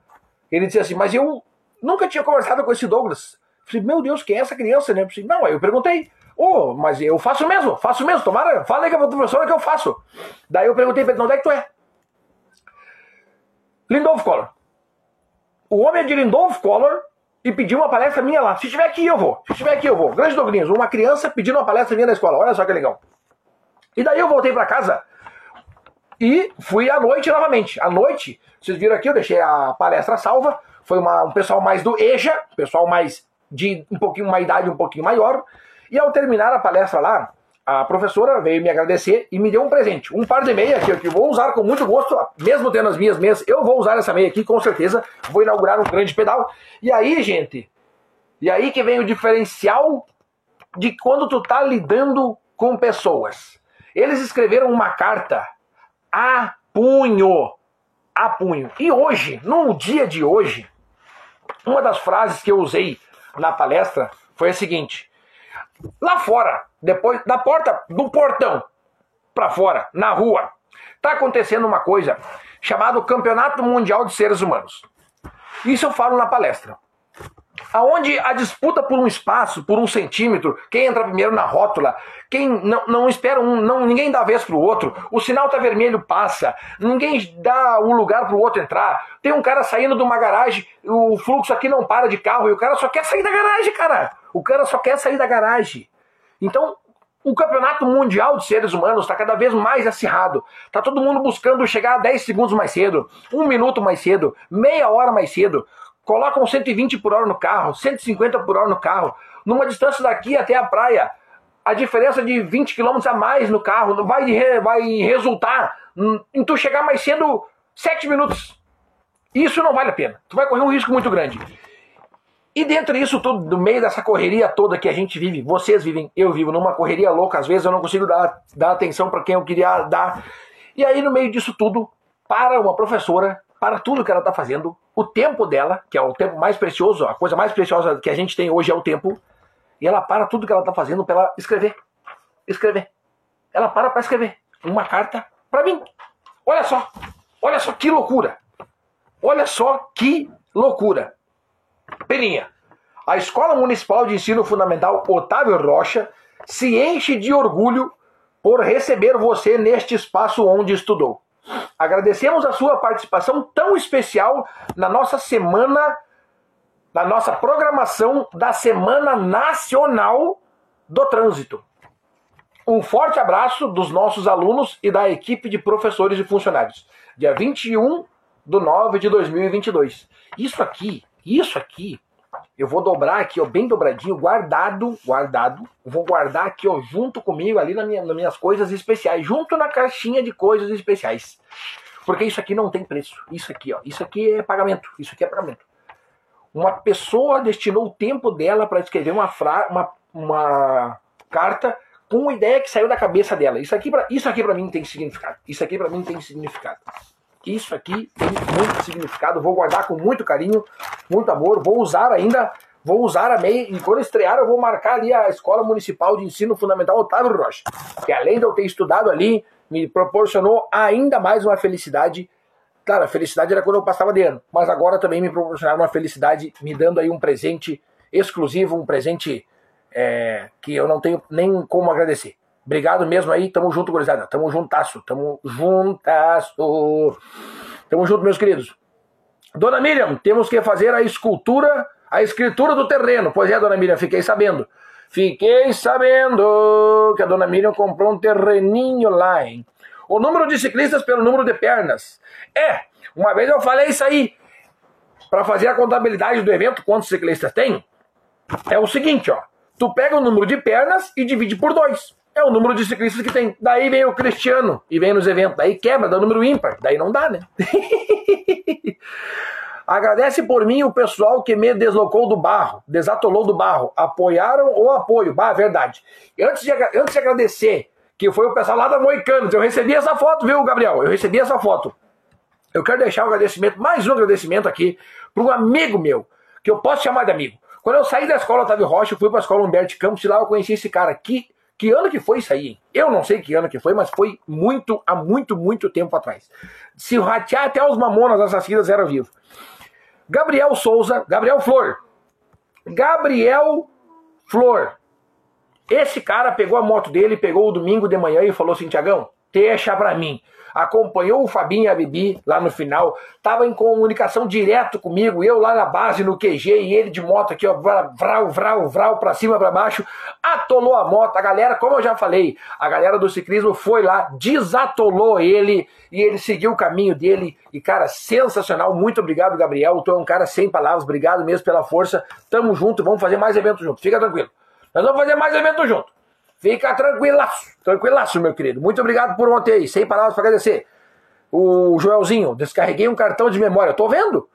Ele disse assim, mas eu nunca tinha conversado com esse Douglas. Falei, meu Deus, quem é essa criança, né? Falei, não, aí eu perguntei, ô, oh, mas eu faço mesmo, faço mesmo, tomara, fala aí com a professora que eu faço. Daí eu perguntei pra ele, onde é que tu é? Lindolf Collor. O homem é de Lindolf Collor e pediu uma palestra minha lá. Se estiver aqui, eu vou. Se estiver aqui, eu vou. Grande Douglas, uma criança pedindo uma palestra minha na escola. Olha só que legal. E daí eu voltei para casa e fui à noite novamente. À noite, vocês viram aqui, eu deixei a palestra salva. Foi uma, um pessoal mais do EJA, pessoal mais de um pouquinho, uma idade um pouquinho maior. E ao terminar a palestra lá, a professora veio me agradecer e me deu um presente. Um par de meia que eu vou usar com muito gosto, mesmo tendo as minhas meias, eu vou usar essa meia aqui com certeza. Vou inaugurar um grande pedal. E aí, gente, e aí que vem o diferencial de quando tu tá lidando com pessoas. Eles escreveram uma carta a punho. A punho. E hoje, no dia de hoje, uma das frases que eu usei na palestra foi a seguinte: lá fora, depois da porta do portão para fora, na rua, está acontecendo uma coisa chamada Campeonato Mundial de Seres Humanos. Isso eu falo na palestra aonde a disputa por um espaço, por um centímetro, quem entra primeiro na rótula, quem não, não espera um, não, ninguém dá vez pro outro, o sinal tá vermelho, passa, ninguém dá o um lugar pro outro entrar, tem um cara saindo de uma garagem, o fluxo aqui não para de carro e o cara só quer sair da garagem, cara. O cara só quer sair da garagem. Então, o campeonato mundial de seres humanos está cada vez mais acirrado. Está todo mundo buscando chegar 10 segundos mais cedo, um minuto mais cedo, meia hora mais cedo colocam 120 por hora no carro, 150 por hora no carro, numa distância daqui até a praia, a diferença de 20 km a mais no carro vai, vai resultar em tu chegar mais cedo 7 minutos. Isso não vale a pena. Tu vai correr um risco muito grande. E dentro disso tudo, no meio dessa correria toda que a gente vive, vocês vivem, eu vivo numa correria louca, às vezes eu não consigo dar, dar atenção para quem eu queria dar. E aí, no meio disso tudo, para uma professora para tudo que ela está fazendo, o tempo dela, que é o tempo mais precioso, a coisa mais preciosa que a gente tem hoje é o tempo, e ela para tudo que ela está fazendo para ela escrever. Escrever. Ela para para escrever uma carta para mim. Olha só, olha só que loucura. Olha só que loucura. Peninha, a Escola Municipal de Ensino Fundamental Otávio Rocha se enche de orgulho por receber você neste espaço onde estudou. Agradecemos a sua participação tão especial na nossa semana, na nossa programação da Semana Nacional do Trânsito. Um forte abraço dos nossos alunos e da equipe de professores e funcionários. Dia 21 de 9 de 2022. Isso aqui, isso aqui eu vou dobrar aqui, ó, bem dobradinho, guardado, guardado. Vou guardar aqui, ó, junto comigo ali na minha, nas minhas coisas especiais, junto na caixinha de coisas especiais. Porque isso aqui não tem preço. Isso aqui, ó, isso aqui é pagamento. Isso aqui é pagamento. Uma pessoa destinou o tempo dela para escrever uma, fra uma, uma carta com uma ideia que saiu da cabeça dela. Isso aqui para isso aqui para mim tem significado. Isso aqui para mim tem significado. Isso aqui tem muito significado. Vou guardar com muito carinho, muito amor. Vou usar ainda, vou usar a meia. E quando estrear, eu vou marcar ali a Escola Municipal de Ensino Fundamental Otávio Rocha. Que além de eu ter estudado ali, me proporcionou ainda mais uma felicidade. Claro, a felicidade era quando eu passava de ano, mas agora também me proporcionaram uma felicidade, me dando aí um presente exclusivo, um presente é, que eu não tenho nem como agradecer. Obrigado mesmo aí, tamo junto, gurizada. Tamo juntasso, tamo juntasso. Tamo junto, meus queridos. Dona Miriam, temos que fazer a escultura, a escritura do terreno. Pois é, dona Miriam, fiquei sabendo. Fiquei sabendo que a dona Miriam comprou um terreninho lá, hein? O número de ciclistas pelo número de pernas. É, uma vez eu falei isso aí. Para fazer a contabilidade do evento, quantos ciclistas tem? É o seguinte, ó. Tu pega o número de pernas e divide por dois é o número de ciclistas que tem. Daí vem o Cristiano e vem nos eventos. Daí quebra, dá número ímpar. Daí não dá, né? Agradece por mim o pessoal que me deslocou do barro, desatolou do barro. Apoiaram o apoio. Bah, verdade. Antes de, antes de agradecer, que foi o pessoal lá da Moicanos, eu recebi essa foto, viu, Gabriel? Eu recebi essa foto. Eu quero deixar um agradecimento, mais um agradecimento aqui, para um amigo meu, que eu posso chamar de amigo. Quando eu saí da escola Otávio Rocha, eu fui para a escola Humberto Campos e lá eu conheci esse cara aqui que ano que foi isso aí? Eu não sei que ano que foi, mas foi muito, há muito, muito tempo atrás. Se ratear até os mamonas assassinas eram vivos. Gabriel Souza, Gabriel Flor. Gabriel Flor. Esse cara pegou a moto dele, pegou o domingo de manhã e falou assim: Tiagão, deixa pra mim acompanhou o Fabinho e a Bibi lá no final, estava em comunicação direto comigo, eu lá na base, no QG, e ele de moto aqui, ó, vral, vral, vral, pra cima, pra baixo, atolou a moto, a galera, como eu já falei, a galera do ciclismo foi lá, desatolou ele, e ele seguiu o caminho dele, e cara, sensacional, muito obrigado, Gabriel, tu é um cara sem palavras, obrigado mesmo pela força, tamo junto, vamos fazer mais eventos juntos, fica tranquilo. Nós vamos fazer mais eventos juntos. Fica tranquilaço, tranquilaço, meu querido. Muito obrigado por ontem aí. Sem palavras para agradecer. O Joelzinho, descarreguei um cartão de memória. Tô vendo?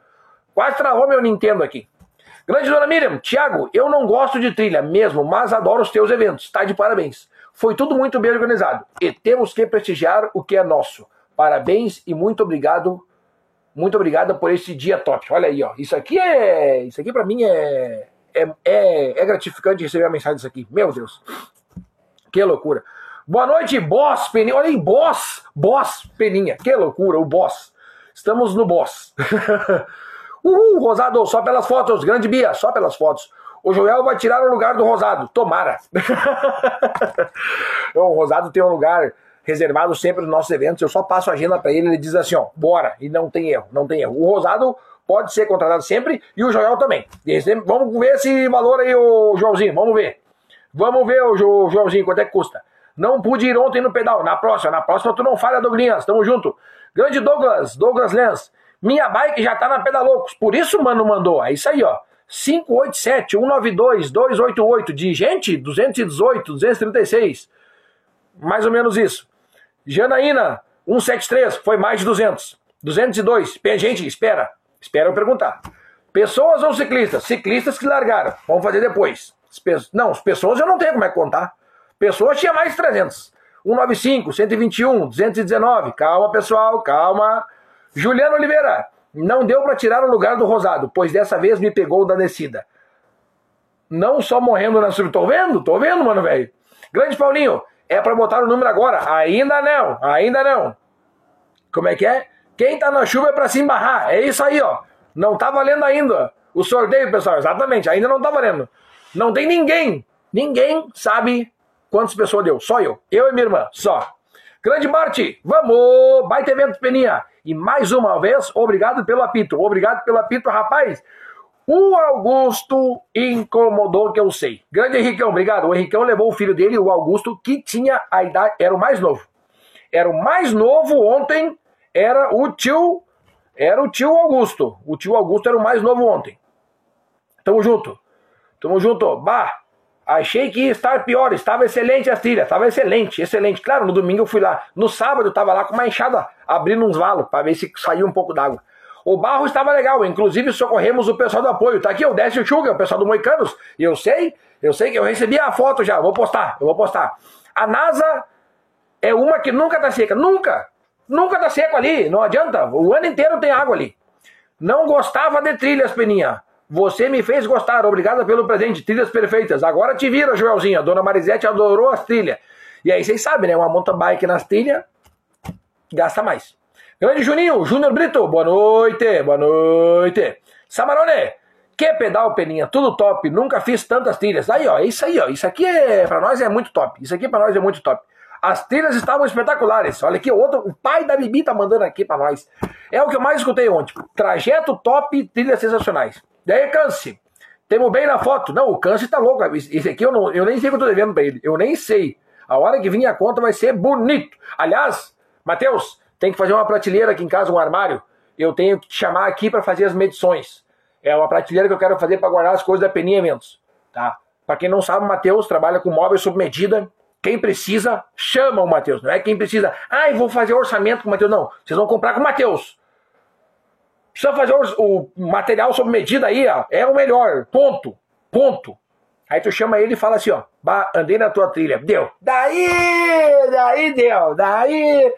Quase travou meu Nintendo aqui. Grande dona Miriam, Thiago, eu não gosto de trilha mesmo, mas adoro os teus eventos. Tá de parabéns. Foi tudo muito bem organizado. E temos que prestigiar o que é nosso. Parabéns e muito obrigado. Muito obrigada por esse dia top. Olha aí, ó. Isso aqui é. Isso aqui para mim é, é, é. É gratificante receber a mensagem disso aqui. Meu Deus. Que loucura. Boa noite, boss Peninha. Olha aí, boss, boss Peninha. Que loucura, o boss. Estamos no boss. Uhul, Rosado, só pelas fotos. Grande Bia, só pelas fotos. O Joel vai tirar o lugar do Rosado. Tomara. o Rosado tem um lugar reservado sempre nos nossos eventos. Eu só passo a agenda para ele, ele diz assim, ó, bora. E não tem erro, não tem erro. O Rosado pode ser contratado sempre e o Joel também. Vamos ver esse valor aí, o Joãozinho, vamos ver. Vamos ver, o jo, Joãozinho, quanto é que custa. Não pude ir ontem no pedal. Na próxima, na próxima tu não falha, Douglas. Tamo junto. Grande Douglas, Douglas Lenz. Minha bike já tá na Pedaloucos. Por isso, mano, mandou. É isso aí, ó. 587 192 288 de gente 218 236 mais ou menos isso Janaína 173 foi mais de 200 202 gente espera espera eu perguntar pessoas ou ciclistas ciclistas que largaram vamos fazer depois não, as pessoas eu não tenho como é contar. Pessoas tinha mais de 300. 195, 121, 219. Calma, pessoal, calma. Juliano Oliveira, Não deu para tirar o lugar do Rosado, pois dessa vez me pegou da descida. Não só morrendo na subida. Tô vendo, tô vendo, mano, velho. Grande Paulinho, é para botar o número agora. Ainda não, ainda não. Como é que é? Quem tá na chuva é para se embarrar. É isso aí, ó. Não tá valendo ainda. O sorteio, pessoal, exatamente, ainda não tá valendo. Não tem ninguém, ninguém sabe quantas pessoas deu. Só eu. Eu e minha irmã, só. Grande Marte, vamos! Baita evento, Peninha. E mais uma vez, obrigado pelo apito. Obrigado pelo apito, rapaz. O Augusto incomodou, que eu sei. Grande Henricão, obrigado. O Henricão levou o filho dele, o Augusto, que tinha a idade, era o mais novo. Era o mais novo ontem, era o tio, era o tio Augusto. O tio Augusto era o mais novo ontem. Tamo junto. Tamo junto. Bah, Achei que ia estar pior, estava excelente as trilhas, estava excelente, excelente. Claro, no domingo eu fui lá. No sábado eu estava lá com uma enxada, abrindo uns valos, para ver se saiu um pouco d'água. O barro estava legal, inclusive socorremos o pessoal do apoio. Tá aqui o Décio Chuga, o pessoal do Moicanos. E eu sei, eu sei que eu recebi a foto já, vou postar, eu vou postar. A NASA é uma que nunca tá seca, nunca. Nunca tá seco ali, não adianta. O ano inteiro tem água ali. Não gostava de trilhas, Peninha. Você me fez gostar, obrigada pelo presente, trilhas perfeitas. Agora te vira, Joelzinha. Dona Marisete adorou as trilhas. E aí vocês sabem, né? Uma mountain bike nas trilhas gasta mais. Grande Juninho, Júnior Brito, boa noite, boa noite. Samarone, que pedal, Peninha, tudo top, nunca fiz tantas trilhas. Aí, ó, isso aí, ó, isso aqui é, pra nós é muito top, isso aqui pra nós é muito top. As trilhas estavam espetaculares. Olha aqui, outro, o pai da Bibi tá mandando aqui pra nós. É o que eu mais escutei ontem. Trajeto top, trilhas sensacionais. Daí, Câncer, temos bem na foto. Não, o Câncer tá louco. Esse aqui eu, não, eu nem sei o que eu tô devendo pra ele. Eu nem sei. A hora que vir a conta vai ser bonito. Aliás, Matheus, tem que fazer uma prateleira aqui em casa, um armário. Eu tenho que te chamar aqui para fazer as medições. É uma prateleira que eu quero fazer para guardar as coisas da Peninha Eventos. Tá? Para quem não sabe, o Matheus trabalha com móveis sob medida. Quem precisa, chama o Matheus. Não é quem precisa, ah, eu vou fazer orçamento com o Matheus. Não, vocês vão comprar com o Matheus. Precisa fazer o, o material sob medida aí, ó, é o melhor. Ponto. Ponto. Aí tu chama ele e fala assim, ó, andei na tua trilha. Deu. Daí, daí deu. Daí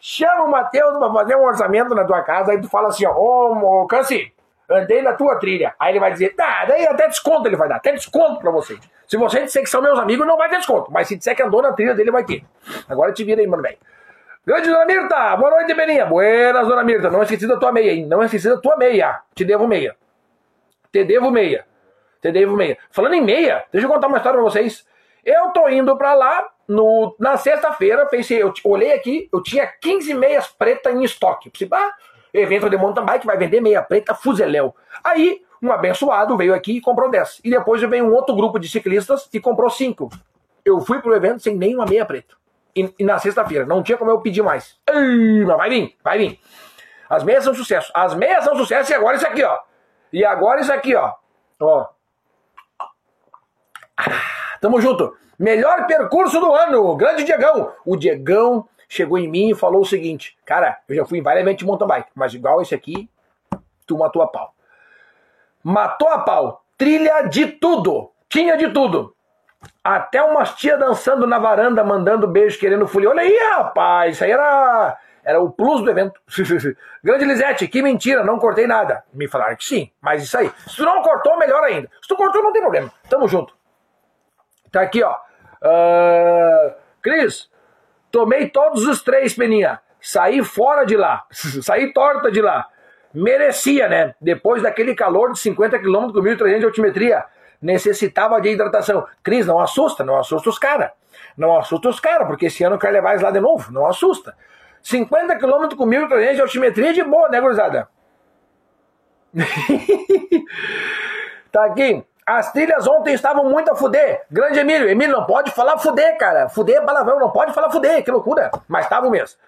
chama o Matheus para fazer um orçamento na tua casa. Aí tu fala assim, ó, ô, ô Cansi, andei na tua trilha. Aí ele vai dizer, tá, daí até desconto ele vai dar, até desconto pra vocês. Se você disser que são meus amigos, não vai ter desconto. Mas se disser que andou na trilha dele, vai ter. Agora te vira aí, mano, velho. Grande Dona Mirta, boa noite, Beninha. Buenas, Dona Mirta. Não esqueci da tua meia, hein? Não esqueci da tua meia. Te devo meia. Te devo meia. Te devo meia. Falando em meia, deixa eu contar uma história pra vocês. Eu tô indo pra lá no, na sexta-feira, pensei, eu olhei aqui, eu tinha 15 meias pretas em estoque. Pensei, ah, evento de mountain bike vai vender meia preta fuzeléu. Aí, um abençoado veio aqui e comprou 10. E depois veio um outro grupo de ciclistas e comprou 5. Eu fui pro evento sem nenhuma meia preta. E, e na sexta-feira. Não tinha como eu pedir mais. Ei, mas vai vir, vai vir. As meias são sucesso. As meias são sucesso e agora isso aqui, ó. E agora isso aqui, ó. Ó. Ah, tamo junto. Melhor percurso do ano. Grande Diegão. O Diegão chegou em mim e falou o seguinte: Cara, eu já fui em vários eventos de mountain bike, mas igual esse aqui, tu matou a pau. Matou a pau. Trilha de tudo. Tinha de tudo. Até umas tia dançando na varanda, mandando beijo, querendo folia. Olha aí, rapaz, isso aí era, era o plus do evento. Grande Lisete, que mentira, não cortei nada. Me falaram que sim, mas isso aí. Se tu não cortou, melhor ainda. Se tu cortou, não tem problema. Tamo junto. Tá aqui, ó. Uh, Cris, tomei todos os três, Peninha. Saí fora de lá. Saí torta de lá. Merecia, né? Depois daquele calor de 50 km com 1.300 de altimetria necessitava de hidratação. Cris, não assusta, não assusta os caras. Não assusta os caras, porque esse ano quer levar eles lá de novo, não assusta. 50 km com 1.300 de altimetria de boa, né, gurizada? tá aqui. As trilhas ontem estavam muito a fuder. Grande Emílio, Emílio não pode falar fuder, cara. Fuder é palavrão, não pode falar fuder, que loucura. Mas estavam mesmo.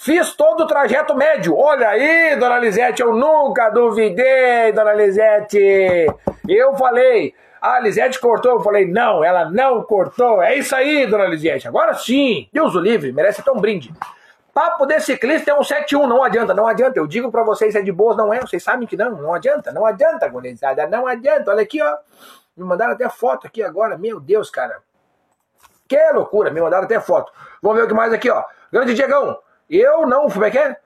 Fiz todo o trajeto médio. Olha aí, dona Lisete, eu nunca duvidei, dona Lisete. Eu falei, a Lisete cortou. Eu falei, não, ela não cortou. É isso aí, dona Lisete. Agora sim, Deus o livre, merece até um brinde. Papo de ciclista é um 7-1, não adianta, não adianta. Eu digo para vocês, é de boas, não é. Vocês sabem que não, não adianta, não adianta, gurizada, não adianta. Olha aqui, ó. Me mandaram até foto aqui agora, meu Deus, cara. Que loucura, me mandaram até foto. Vamos ver o que mais aqui, ó. Grande Diegão, eu não, como é que é?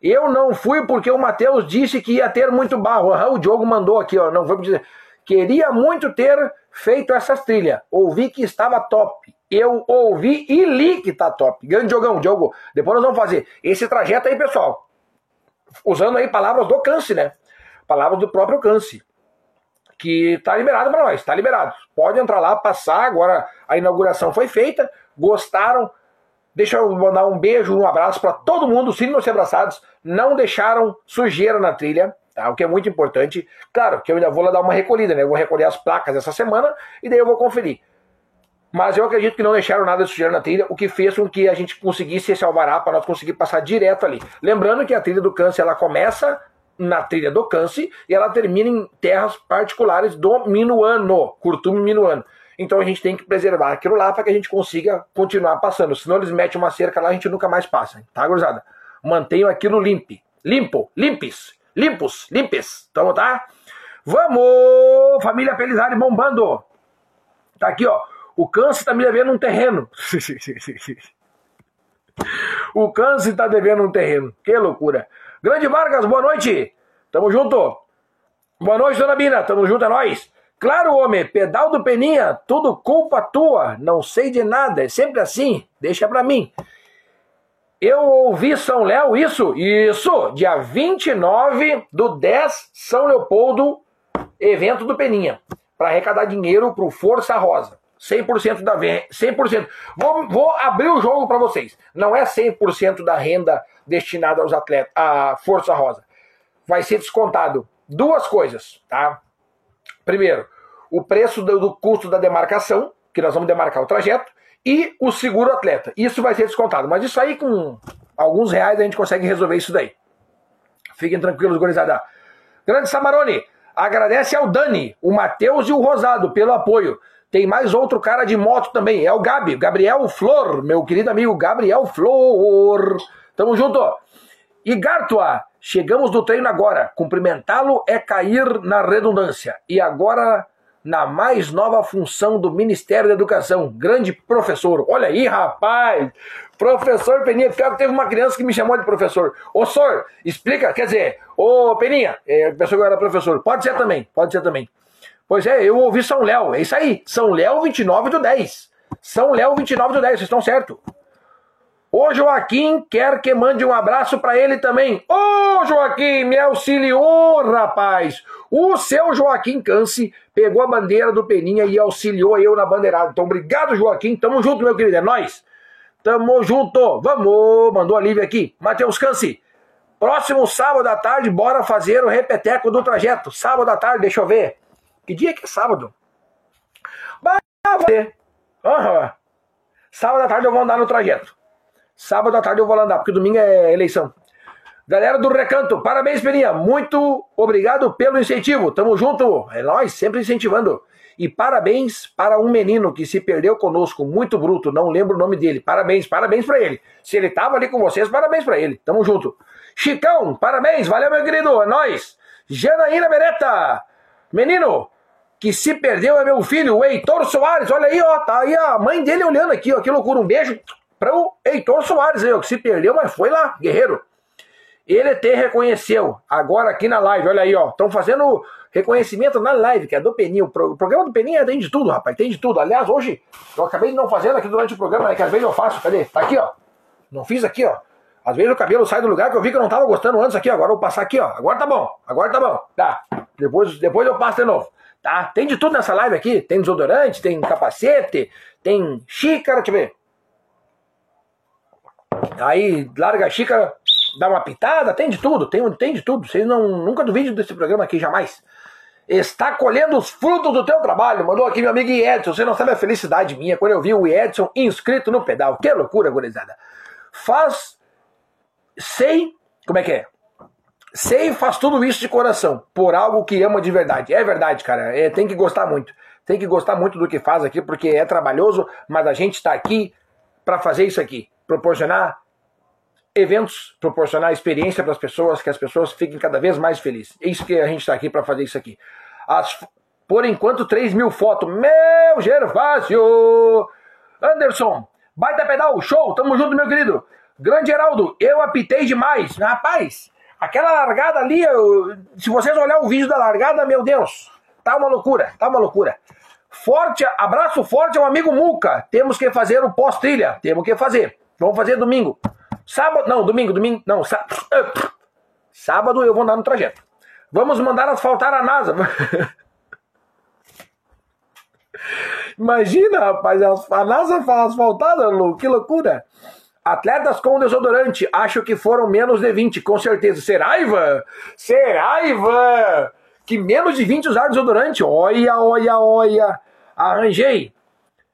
Eu não fui porque o Matheus disse que ia ter muito barro. o Diogo mandou aqui, ó. Não vou dizer. Queria muito ter feito essas trilhas. Ouvi que estava top. Eu ouvi e li que tá top. Grande Diogão, Diogo. Depois nós vamos fazer esse trajeto aí, pessoal. Usando aí palavras do Cance, né? Palavras do próprio Cance. Que tá liberado para nós, tá liberado. Pode entrar lá, passar. Agora a inauguração foi feita. Gostaram? Deixa eu mandar um beijo, um abraço para todo mundo, sintam-se abraçados. Não deixaram sujeira na trilha, tá? o que é muito importante. Claro que eu ainda vou lá dar uma recolhida, né? Eu vou recolher as placas essa semana e daí eu vou conferir. Mas eu acredito que não deixaram nada de sujeira na trilha, o que fez com que a gente conseguisse esse alvará para nós conseguir passar direto ali. Lembrando que a trilha do câncer ela começa na trilha do câncer e ela termina em terras particulares do Minuano, Curtume Minuano. Então a gente tem que preservar aquilo lá para que a gente consiga continuar passando. Senão eles metem uma cerca lá a gente nunca mais passa. Tá, gurizada? Mantenham aquilo limpo. Limpo, limpes, limpos, limpes. Então, tá? Vamos! Família Pelizari bombando. Tá aqui, ó. O câncer tá me devendo um terreno. o câncer tá devendo um terreno. Que loucura. Grande Vargas, boa noite. Tamo junto. Boa noite, dona Bina. Tamo junto, é nóis. Claro, homem, pedal do Peninha, tudo culpa tua, não sei de nada, é sempre assim, deixa pra mim. Eu ouvi São Léo, isso? Isso, dia 29 do 10, São Leopoldo, evento do Peninha, para arrecadar dinheiro pro Força Rosa. 100% da venda, 100%. Vou, vou abrir o jogo para vocês. Não é 100% da renda destinada aos atletas, à Força Rosa. Vai ser descontado duas coisas, tá? Primeiro, o preço do, do custo da demarcação, que nós vamos demarcar o trajeto, e o seguro atleta. Isso vai ser descontado. Mas isso aí, com alguns reais, a gente consegue resolver isso daí. Fiquem tranquilos, gurizada. Grande Samarone, agradece ao Dani, o Matheus e o Rosado pelo apoio. Tem mais outro cara de moto também, é o Gabi, Gabriel Flor, meu querido amigo Gabriel Flor. Tamo junto. E Gartua, chegamos do treino agora. Cumprimentá-lo é cair na redundância. E agora na mais nova função do Ministério da Educação. Grande professor. Olha aí, rapaz. Professor Peninha. Pior que teve uma criança que me chamou de professor. Ô, senhor, explica. Quer dizer, ô, Peninha, é, pensou que eu era professor. Pode ser também, pode ser também. Pois é, eu ouvi São Léo. É isso aí. São Léo 29 do 10. São Léo 29 do 10, vocês estão certo. O Joaquim quer que mande um abraço para ele também. Ô Joaquim, me auxiliou, rapaz. O seu Joaquim Canse pegou a bandeira do Peninha e auxiliou eu na bandeirada. Então, obrigado, Joaquim. Tamo junto, meu querido. É nóis. Tamo junto. Vamos. Mandou a Lívia aqui. Matheus Canse. Próximo sábado à tarde, bora fazer o repeteco do trajeto. Sábado à tarde, deixa eu ver. Que dia que é sábado? Fazer. Uhum. Sábado à tarde eu vou andar no trajeto. Sábado à tarde eu vou andar, porque domingo é eleição. Galera do Recanto, parabéns, Peninha. Muito obrigado pelo incentivo. Tamo junto. É nós, sempre incentivando. E parabéns para um menino que se perdeu conosco, muito bruto, não lembro o nome dele. Parabéns, parabéns para ele. Se ele tava ali com vocês, parabéns para ele. Tamo junto. Chicão, parabéns, valeu, meu querido. É nós. Janaína Beretta, menino que se perdeu é meu filho, o Heitor Soares. Olha aí, ó, tá aí a mãe dele olhando aqui, ó. Que loucura. Um beijo para o Heitor Soares, aí, que se perdeu, mas foi lá, guerreiro. Ele te reconheceu, agora aqui na live, olha aí, ó. Estão fazendo reconhecimento na live, que é do Peninho. O programa do Peninho tem de tudo, rapaz, tem de tudo. Aliás, hoje, eu acabei não fazendo aqui durante o programa, né, que às vezes eu faço, cadê? Tá aqui, ó. Não fiz aqui, ó. Às vezes o cabelo sai do lugar que eu vi que eu não tava gostando antes aqui. Agora eu vou passar aqui, ó. Agora tá bom, agora tá bom. Tá. Depois, depois eu passo de novo. Tá? Tem de tudo nessa live aqui. Tem desodorante, tem capacete, tem xícara, deixa eu ver. Aí larga a xícara, dá uma pitada, tem de tudo, tem, tem de tudo. Vocês não, nunca duvidem desse programa aqui, jamais. Está colhendo os frutos do teu trabalho. Mandou aqui meu amigo Edson. Você não sabe a felicidade minha quando eu vi o Edson inscrito no pedal. Que loucura, gurizada. Faz. Sei. Como é que é? Sei faz tudo isso de coração, por algo que ama de verdade. É verdade, cara. É, tem que gostar muito. Tem que gostar muito do que faz aqui, porque é trabalhoso, mas a gente está aqui para fazer isso aqui proporcionar eventos, proporcionar experiência para as pessoas, que as pessoas fiquem cada vez mais felizes. É isso que a gente está aqui para fazer isso aqui. As, por enquanto, 3 mil fotos. Meu Gervásio! Anderson, baita pedal, show, tamo junto, meu querido. Grande Geraldo, eu apitei demais. Rapaz, aquela largada ali, eu, se vocês olharem o vídeo da largada, meu Deus, tá uma loucura, tá uma loucura. Forte, abraço forte ao amigo Muca. Temos que fazer o pós-trilha. Temos que fazer. Vamos fazer domingo. Sábado, não, domingo, domingo, não, sá, sábado eu vou andar no trajeto. Vamos mandar asfaltar a NASA. Imagina, rapaz, a NASA asfaltada, que loucura. Atletas com desodorante, acho que foram menos de 20, com certeza. Será, Ivan? Será, Ivan? Que menos de 20 usaram desodorante? Olha, olha, olha. Arranjei.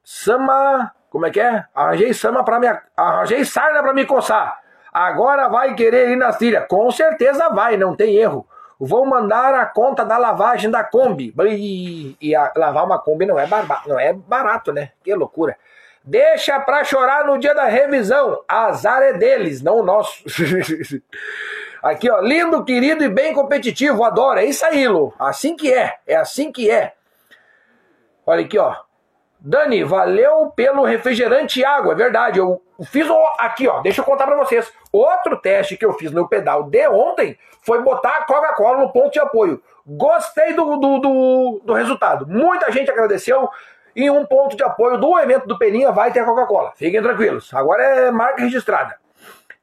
Sama. Como é que é? Arranjei sama para me. Arranjei sarna para me coçar. Agora vai querer ir nas trilhas. Com certeza vai, não tem erro. Vou mandar a conta da lavagem da Kombi. E, e a, lavar uma Kombi não é, barba, não é barato, né? Que loucura. Deixa pra chorar no dia da revisão. Azar é deles, não o nosso. Aqui, ó. Lindo, querido e bem competitivo. Adoro. É isso aí, Lu. Assim que é. É assim que é. Olha aqui, ó. Dani, valeu pelo refrigerante e água. É verdade. Eu fiz aqui, ó. Deixa eu contar pra vocês. Outro teste que eu fiz no pedal de ontem foi botar a Coca-Cola no ponto de apoio. Gostei do, do, do, do resultado. Muita gente agradeceu. E um ponto de apoio do evento do Peninha vai ter a Coca-Cola. Fiquem tranquilos. Agora é marca registrada.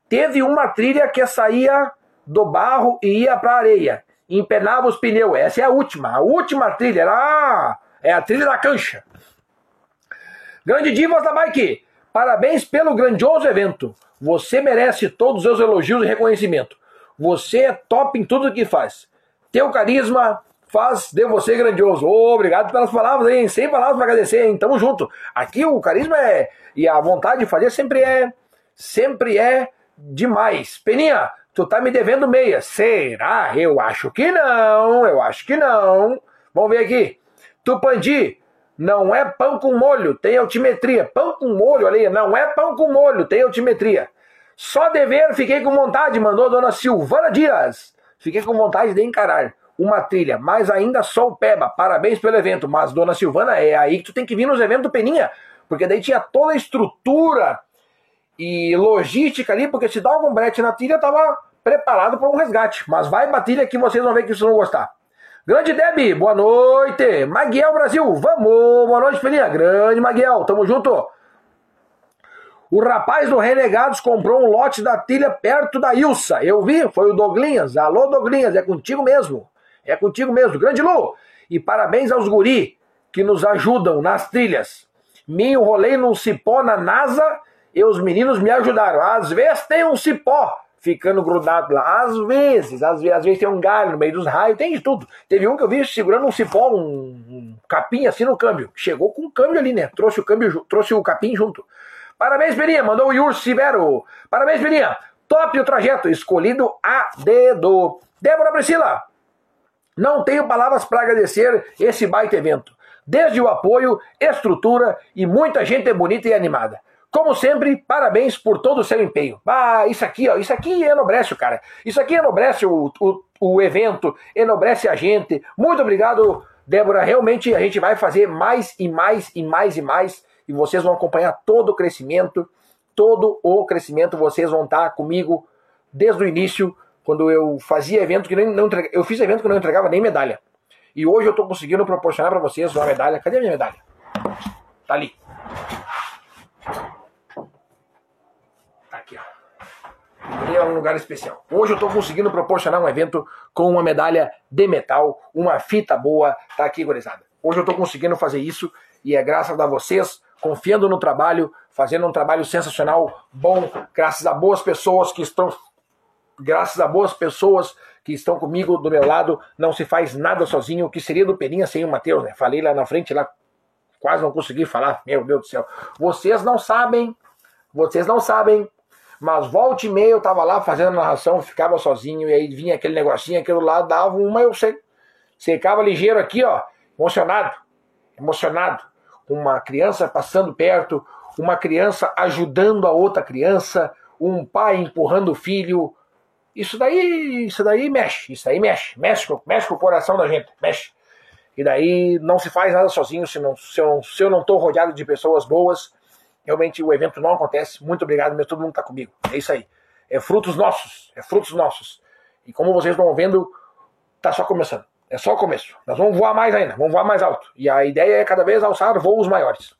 Teve uma trilha que saía do barro e ia para areia. Empenava os pneus. Essa é a última. A última trilha. Era, é a trilha da cancha. Grande Divas da Bike. Parabéns pelo grandioso evento. Você merece todos os elogios e reconhecimento. Você é top em tudo que faz. Teu carisma, faz de você grandioso. Oh, obrigado pelas palavras, hein? Sem palavras para agradecer, hein? Tamo junto. Aqui o carisma é. E a vontade de fazer sempre é. Sempre é demais. Peninha, tu tá me devendo meia. Será? Eu acho que não. Eu acho que não. Vamos ver aqui. Tupandi, não é pão com molho, tem altimetria. Pão com molho, olha aí, não é pão com molho, tem altimetria. Só dever, fiquei com vontade, mandou a dona Silvana Dias. Fiquei com vontade de encarar uma trilha, mas ainda só o Peba. Parabéns pelo evento. Mas, dona Silvana, é aí que tu tem que vir nos eventos do Peninha, porque daí tinha toda a estrutura e logística ali, porque se dá algum brete na trilha, tava preparado para um resgate. Mas vai pra trilha que vocês vão ver que vocês vão gostar. Grande Deb, boa noite. Maguiel Brasil, vamos. Boa noite, Peninha. Grande Maguiel, tamo junto. O rapaz do Renegados comprou um lote da trilha perto da Ilsa. Eu vi, foi o Doglinhas. Alô, Doglinhas, é contigo mesmo. É contigo mesmo. Grande Lu! E parabéns aos guri que nos ajudam nas trilhas. Me enrolei num cipó na NASA e os meninos me ajudaram. Às vezes tem um cipó ficando grudado lá. Às vezes, às vezes, às vezes tem um galho no meio dos raios, tem de tudo. Teve um que eu vi segurando um cipó, um, um capim assim no câmbio. Chegou com o câmbio ali, né? Trouxe o câmbio, trouxe o capim junto. Parabéns, Peninha. Mandou o Yur Severo. Parabéns, Peninha. Top o trajeto, escolhido a dedo. Débora Priscila, não tenho palavras para agradecer esse baita evento. Desde o apoio, estrutura e muita gente bonita e animada. Como sempre, parabéns por todo o seu empenho. Ah, isso aqui, ó, isso aqui enobrece o cara. Isso aqui enobrece o, o, o evento, enobrece a gente. Muito obrigado, Débora. Realmente a gente vai fazer mais e mais e mais e mais. E vocês vão acompanhar todo o crescimento. Todo o crescimento. Vocês vão estar comigo desde o início quando eu fazia evento que nem, não entregava, eu fiz evento que não entregava nem medalha. E hoje eu estou conseguindo proporcionar para vocês uma medalha. Cadê a minha medalha? Tá ali. Tá aqui, Botei ela num lugar especial. Hoje eu estou conseguindo proporcionar um evento com uma medalha de metal, uma fita boa. Tá aqui, gurizada. Hoje eu estou conseguindo fazer isso e é graças a vocês confiando no trabalho, fazendo um trabalho sensacional, bom, graças a boas pessoas que estão graças a boas pessoas que estão comigo do meu lado, não se faz nada sozinho. O que seria do Peninha sem o Matheus, né? Falei lá na frente, lá quase não consegui falar. Meu Deus do céu. Vocês não sabem, vocês não sabem, mas volta e meia eu tava lá fazendo a narração, ficava sozinho, e aí vinha aquele negocinho, aquilo lá, dava uma, eu sei. Secava ligeiro aqui, ó, emocionado, emocionado. Uma criança passando perto, uma criança ajudando a outra criança, um pai empurrando o filho, isso daí, isso daí mexe, isso daí mexe, mexe, mexe com o coração da gente, mexe. E daí não se faz nada sozinho se, não, se, eu, se eu não estou rodeado de pessoas boas realmente o evento não acontece. Muito obrigado, mas todo mundo está comigo. É isso aí. É frutos nossos, é frutos nossos. E como vocês estão vendo, tá só começando. É só o começo. Nós vamos voar mais ainda, vamos voar mais alto. E a ideia é cada vez alçar voos maiores.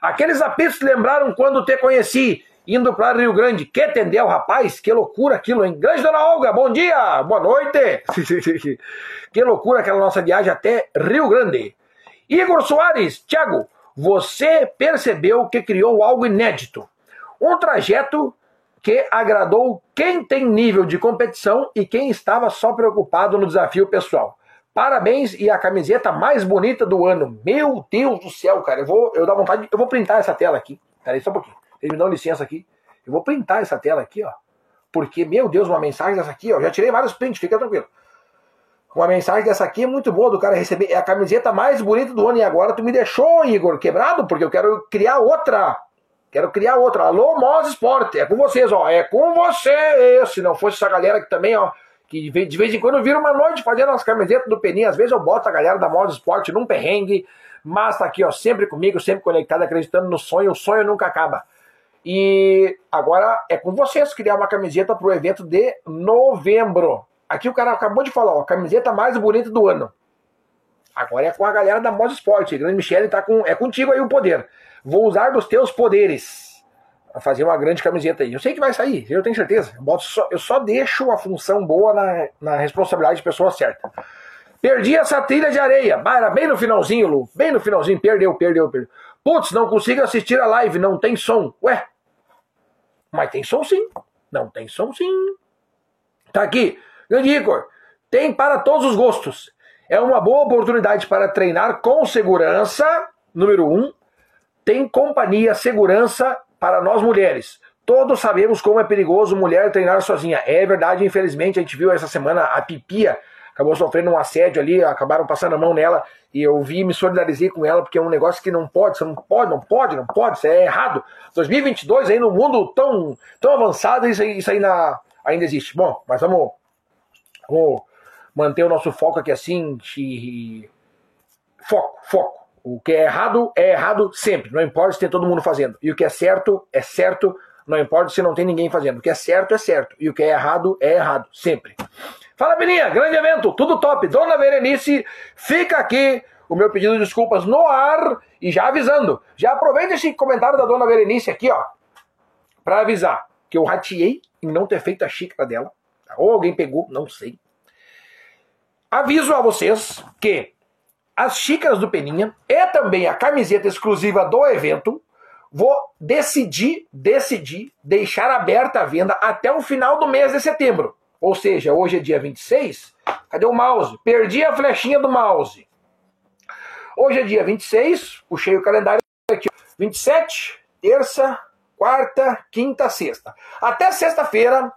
Aqueles apitos lembraram quando te conheci, indo para Rio Grande. Que entendeu, rapaz? Que loucura aquilo, hein? Grande Dona Olga, bom dia, boa noite. que loucura aquela nossa viagem até Rio Grande. Igor Soares, Thiago, você percebeu que criou algo inédito. Um trajeto que agradou quem tem nível de competição e quem estava só preocupado no desafio pessoal. Parabéns e a camiseta mais bonita do ano. Meu Deus do céu, cara. Eu vou, eu dá vontade, eu vou printar essa tela aqui. Peraí só um pouquinho. Eles me dão licença aqui. Eu vou printar essa tela aqui, ó. Porque, meu Deus, uma mensagem dessa aqui, ó. Já tirei vários prints, fica tranquilo. Uma mensagem dessa aqui é muito boa do cara receber. É a camiseta mais bonita do ano. E agora tu me deixou, Igor, quebrado, porque eu quero criar outra. Quero criar outra. Alô, Moz Sport. É com vocês, ó. É com você. Se não fosse essa galera que também, ó. Que de vez em quando vira uma noite fazendo as camisetas do Peninha. Às vezes eu boto a galera da Moz Sport num perrengue. Mas tá aqui, ó. Sempre comigo, sempre conectado, acreditando no sonho. O sonho nunca acaba. E agora é com vocês criar uma camiseta pro evento de novembro. Aqui o cara acabou de falar, ó, camiseta mais bonita do ano. Agora é com a galera da Moda Esporte. Grande Michele tá com, é contigo aí o poder. Vou usar dos teus poderes a fazer uma grande camiseta aí. Eu sei que vai sair, eu tenho certeza. Eu, só, eu só deixo a função boa na, na responsabilidade de pessoa certa. Perdi essa trilha de areia. Bah, era bem no finalzinho, Lu. Bem no finalzinho. Perdeu, perdeu, perdeu. Putz, não consigo assistir a live, não tem som. Ué, mas tem som sim. Não tem som sim. Tá aqui. Grande Igor, tem para todos os gostos. É uma boa oportunidade para treinar com segurança. Número um, tem companhia, segurança para nós mulheres. Todos sabemos como é perigoso mulher treinar sozinha. É verdade, infelizmente, a gente viu essa semana a Pipia acabou sofrendo um assédio ali, acabaram passando a mão nela e eu vi me solidarizei com ela porque é um negócio que não pode, você não pode, não pode, não pode, isso é errado. 2022 aí no mundo tão, tão avançado, isso aí, isso aí na, ainda existe. Bom, mas vamos, vamos manter o nosso foco aqui assim, de... foco, foco. O que é errado é errado sempre, não importa se tem todo mundo fazendo. E o que é certo é certo, não importa se não tem ninguém fazendo. O que é certo é certo e o que é errado é errado, sempre. Fala, Beninha, grande evento, tudo top. Dona Berenice, fica aqui o meu pedido de desculpas no ar e já avisando. Já aproveita esse comentário da Dona Berenice aqui, ó, para avisar que eu rateei em não ter feito a xícara dela. Ou alguém pegou, não sei. Aviso a vocês que as xícaras do Peninha e também a camiseta exclusiva do evento vou decidir, decidir deixar aberta a venda até o final do mês de setembro. Ou seja, hoje é dia 26. Cadê o mouse? Perdi a flechinha do mouse. Hoje é dia 26. Puxei o calendário aqui. 27, terça, quarta, quinta, sexta. Até sexta-feira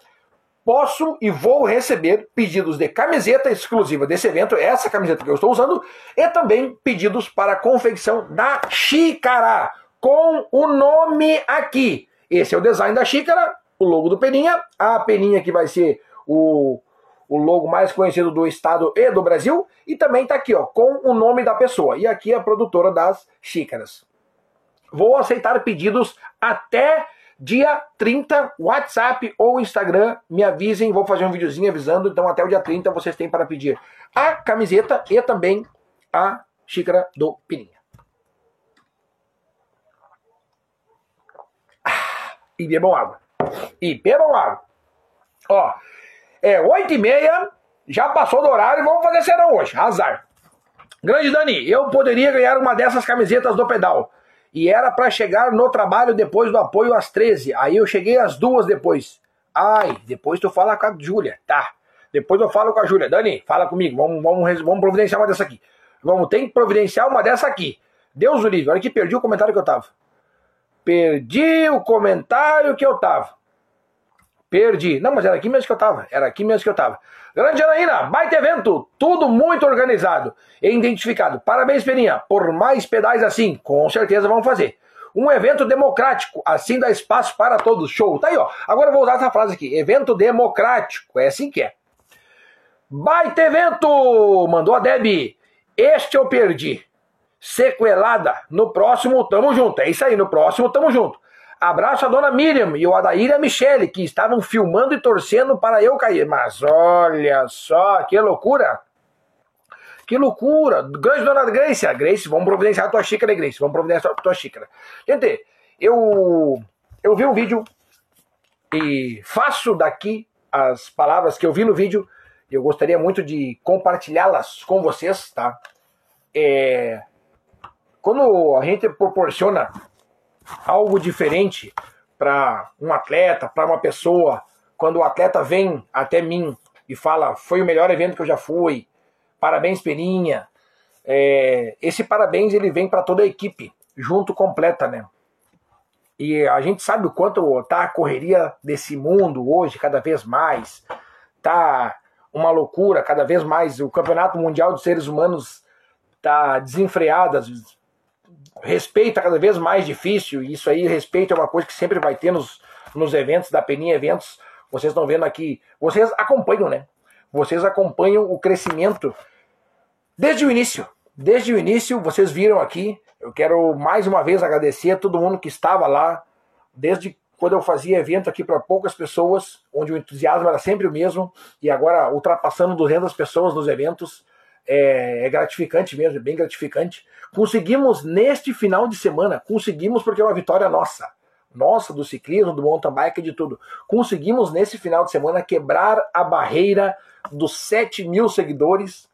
posso e vou receber pedidos de camiseta exclusiva desse evento, essa camiseta que eu estou usando, e também pedidos para a confecção da xícara, com o nome aqui. Esse é o design da xícara, o logo do Peninha, a peninha que vai ser o, o logo mais conhecido do estado e do Brasil, e também está aqui, ó, com o nome da pessoa. E aqui é a produtora das xícaras. Vou aceitar pedidos até dia 30, WhatsApp ou Instagram, me avisem, vou fazer um videozinho avisando, então até o dia 30 vocês têm para pedir a camiseta e também a xícara do Pininha. Ah, e bebam água. E bebam água. Ó, é 8 e meia, já passou do horário, vamos fazer serão hoje. Azar. Grande Dani, eu poderia ganhar uma dessas camisetas do pedal. E era para chegar no trabalho depois do apoio às 13. Aí eu cheguei às duas depois. Ai, depois tu fala com a Júlia. Tá. Depois eu falo com a Júlia. Dani, fala comigo. Vamos, vamos, vamos providenciar uma dessa aqui. Vamos ter que providenciar uma dessa aqui. Deus o livre. Olha que perdi o comentário que eu tava. Perdi o comentário que eu tava. Perdi. Não, mas era aqui mesmo que eu tava. Era aqui mesmo que eu tava. Grande Anaína, baita evento. Tudo muito organizado e identificado. Parabéns, Peninha. Por mais pedais assim, com certeza vamos fazer. Um evento democrático, assim dá espaço para todos. Show. Tá aí, ó. Agora eu vou usar essa frase aqui. Evento democrático. É assim que é. Baita evento! Mandou a Deb. Este eu perdi. sequelada. No próximo, tamo junto. É isso aí, no próximo, tamo junto. Abraço a dona Miriam e o Adair e a Michele, que estavam filmando e torcendo para eu cair. Mas olha só, que loucura! Que loucura! Grande dona Grace, a Grace, vamos providenciar a tua xícara, Grace, vamos providenciar a tua xícara. Gente, eu, eu vi um vídeo e faço daqui as palavras que eu vi no vídeo. Eu gostaria muito de compartilhá-las com vocês, tá? É, quando a gente proporciona algo diferente para um atleta, para uma pessoa. Quando o atleta vem até mim e fala: Foi o melhor evento que eu já fui, parabéns, Peninha. É, esse parabéns ele vem para toda a equipe, junto completa, né? E a gente sabe o quanto tá a correria desse mundo hoje, cada vez mais. Tá uma loucura, cada vez mais. O Campeonato Mundial dos Seres Humanos tá desenfreado, respeito é cada vez mais difícil, e isso aí, respeito é uma coisa que sempre vai ter nos, nos eventos, da Peninha Eventos. Vocês estão vendo aqui, vocês acompanham, né? Vocês acompanham o crescimento desde o início. Desde o início, vocês viram aqui. Eu quero mais uma vez agradecer a todo mundo que estava lá, desde quando eu fazia evento aqui para poucas pessoas, onde o entusiasmo era sempre o mesmo, e agora ultrapassando 200 pessoas nos eventos é, é, gratificante mesmo, é bem gratificante. Conseguimos neste final de semana, conseguimos porque é uma vitória nossa, nossa do ciclismo, do mountain bike, de tudo. Conseguimos nesse final de semana quebrar a barreira dos 7 mil seguidores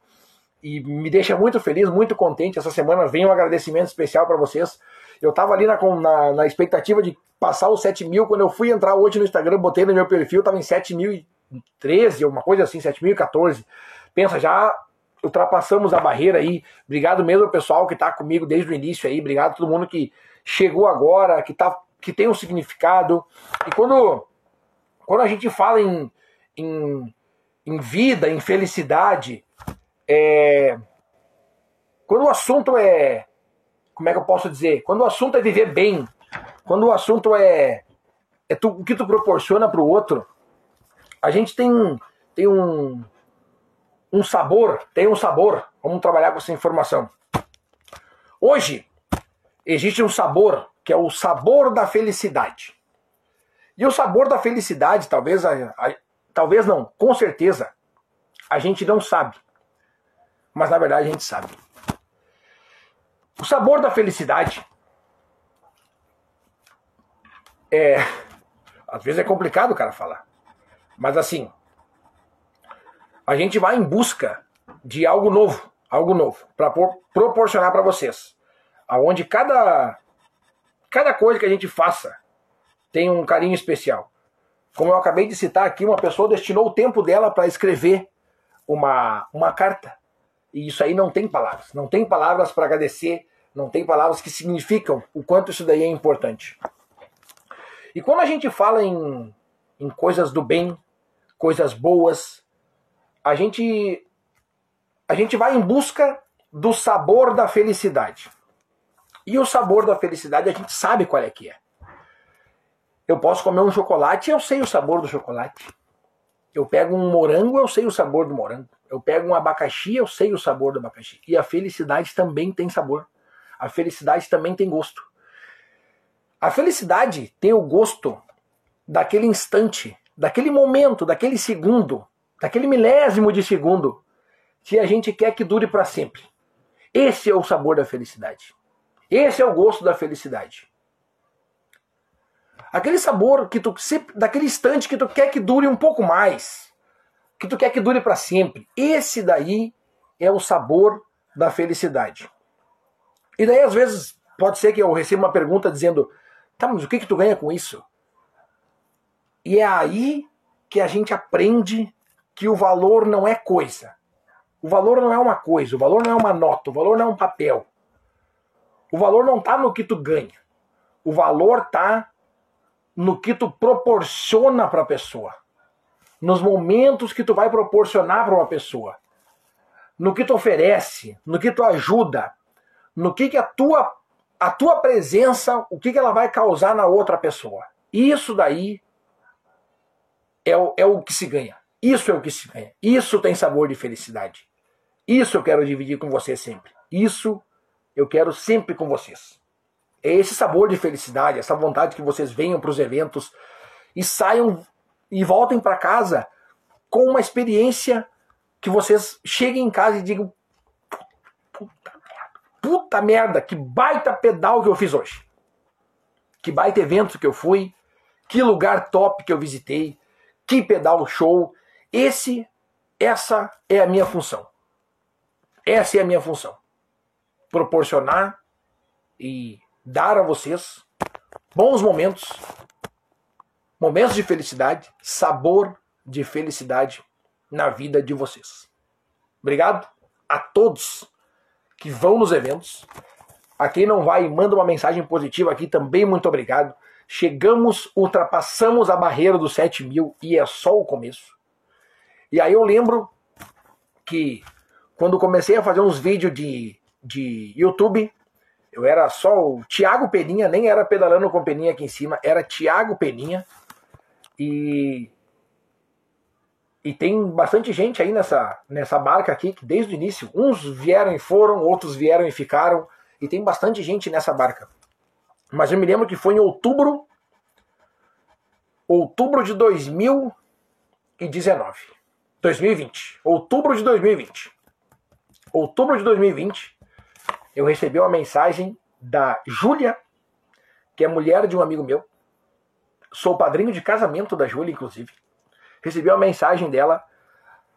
e me deixa muito feliz, muito contente. Essa semana vem um agradecimento especial para vocês. Eu estava ali na, na, na, expectativa de passar os 7 mil. Quando eu fui entrar hoje no Instagram, botei no meu perfil, estava em 7.013, uma coisa assim, 7.014. Pensa, já ultrapassamos a barreira aí. Obrigado mesmo ao pessoal que está comigo desde o início aí. Obrigado a todo mundo que chegou agora, que, tá, que tem um significado. E quando, quando a gente fala em, em, em vida, em felicidade, é, quando o assunto é. Como é que eu posso dizer? Quando o assunto é viver bem, quando o assunto é, é tu, o que tu proporciona para o outro, a gente tem, tem um, um sabor, tem um sabor. Vamos trabalhar com essa informação. Hoje existe um sabor que é o sabor da felicidade. E o sabor da felicidade, talvez, a, a, talvez não, com certeza, a gente não sabe. Mas na verdade a gente sabe. O sabor da felicidade é. Às vezes é complicado o cara falar. Mas assim, a gente vai em busca de algo novo, algo novo, para proporcionar para vocês. Aonde cada cada coisa que a gente faça tem um carinho especial. Como eu acabei de citar aqui, uma pessoa destinou o tempo dela para escrever uma, uma carta. E isso aí não tem palavras. Não tem palavras para agradecer, não tem palavras que significam o quanto isso daí é importante. E quando a gente fala em, em coisas do bem, coisas boas, a gente a gente vai em busca do sabor da felicidade. E o sabor da felicidade a gente sabe qual é que é. Eu posso comer um chocolate, eu sei o sabor do chocolate. Eu pego um morango, eu sei o sabor do morango. Eu pego um abacaxi, eu sei o sabor do abacaxi. E a felicidade também tem sabor. A felicidade também tem gosto. A felicidade tem o gosto daquele instante, daquele momento, daquele segundo daquele milésimo de segundo, que a gente quer que dure para sempre. Esse é o sabor da felicidade. Esse é o gosto da felicidade. Aquele sabor que tu daquele instante que tu quer que dure um pouco mais, que tu quer que dure para sempre. Esse daí é o sabor da felicidade. E daí às vezes pode ser que eu receba uma pergunta dizendo: "Tá, mas o que que tu ganha com isso?" E é aí que a gente aprende que o valor não é coisa. O valor não é uma coisa, o valor não é uma nota, o valor não é um papel. O valor não está no que tu ganha. O valor está no que tu proporciona para a pessoa. Nos momentos que tu vai proporcionar para uma pessoa. No que tu oferece, no que tu ajuda, no que, que a tua a tua presença, o que, que ela vai causar na outra pessoa. Isso daí é o, é o que se ganha. Isso é o que se ganha. Isso tem sabor de felicidade. Isso eu quero dividir com você sempre. Isso eu quero sempre com vocês. É esse sabor de felicidade, essa vontade que vocês venham para os eventos e saiam e voltem para casa com uma experiência que vocês cheguem em casa e digam: puta merda, puta merda, que baita pedal que eu fiz hoje. Que baita evento que eu fui, que lugar top que eu visitei, que pedal show. Esse, essa é a minha função. Essa é a minha função. Proporcionar e dar a vocês bons momentos, momentos de felicidade, sabor de felicidade na vida de vocês. Obrigado a todos que vão nos eventos. A quem não vai, manda uma mensagem positiva aqui também, muito obrigado. Chegamos, ultrapassamos a barreira dos 7 mil e é só o começo. E aí eu lembro que quando comecei a fazer uns vídeos de, de YouTube, eu era só o Thiago Peninha, nem era pedalando com Peninha aqui em cima, era Thiago Peninha. E e tem bastante gente aí nessa, nessa barca aqui que desde o início, uns vieram e foram, outros vieram e ficaram, e tem bastante gente nessa barca. Mas eu me lembro que foi em outubro, outubro de 2019. 2020. Outubro de 2020. Outubro de 2020, eu recebi uma mensagem da Júlia, que é mulher de um amigo meu. Sou padrinho de casamento da Júlia, inclusive recebi uma mensagem dela,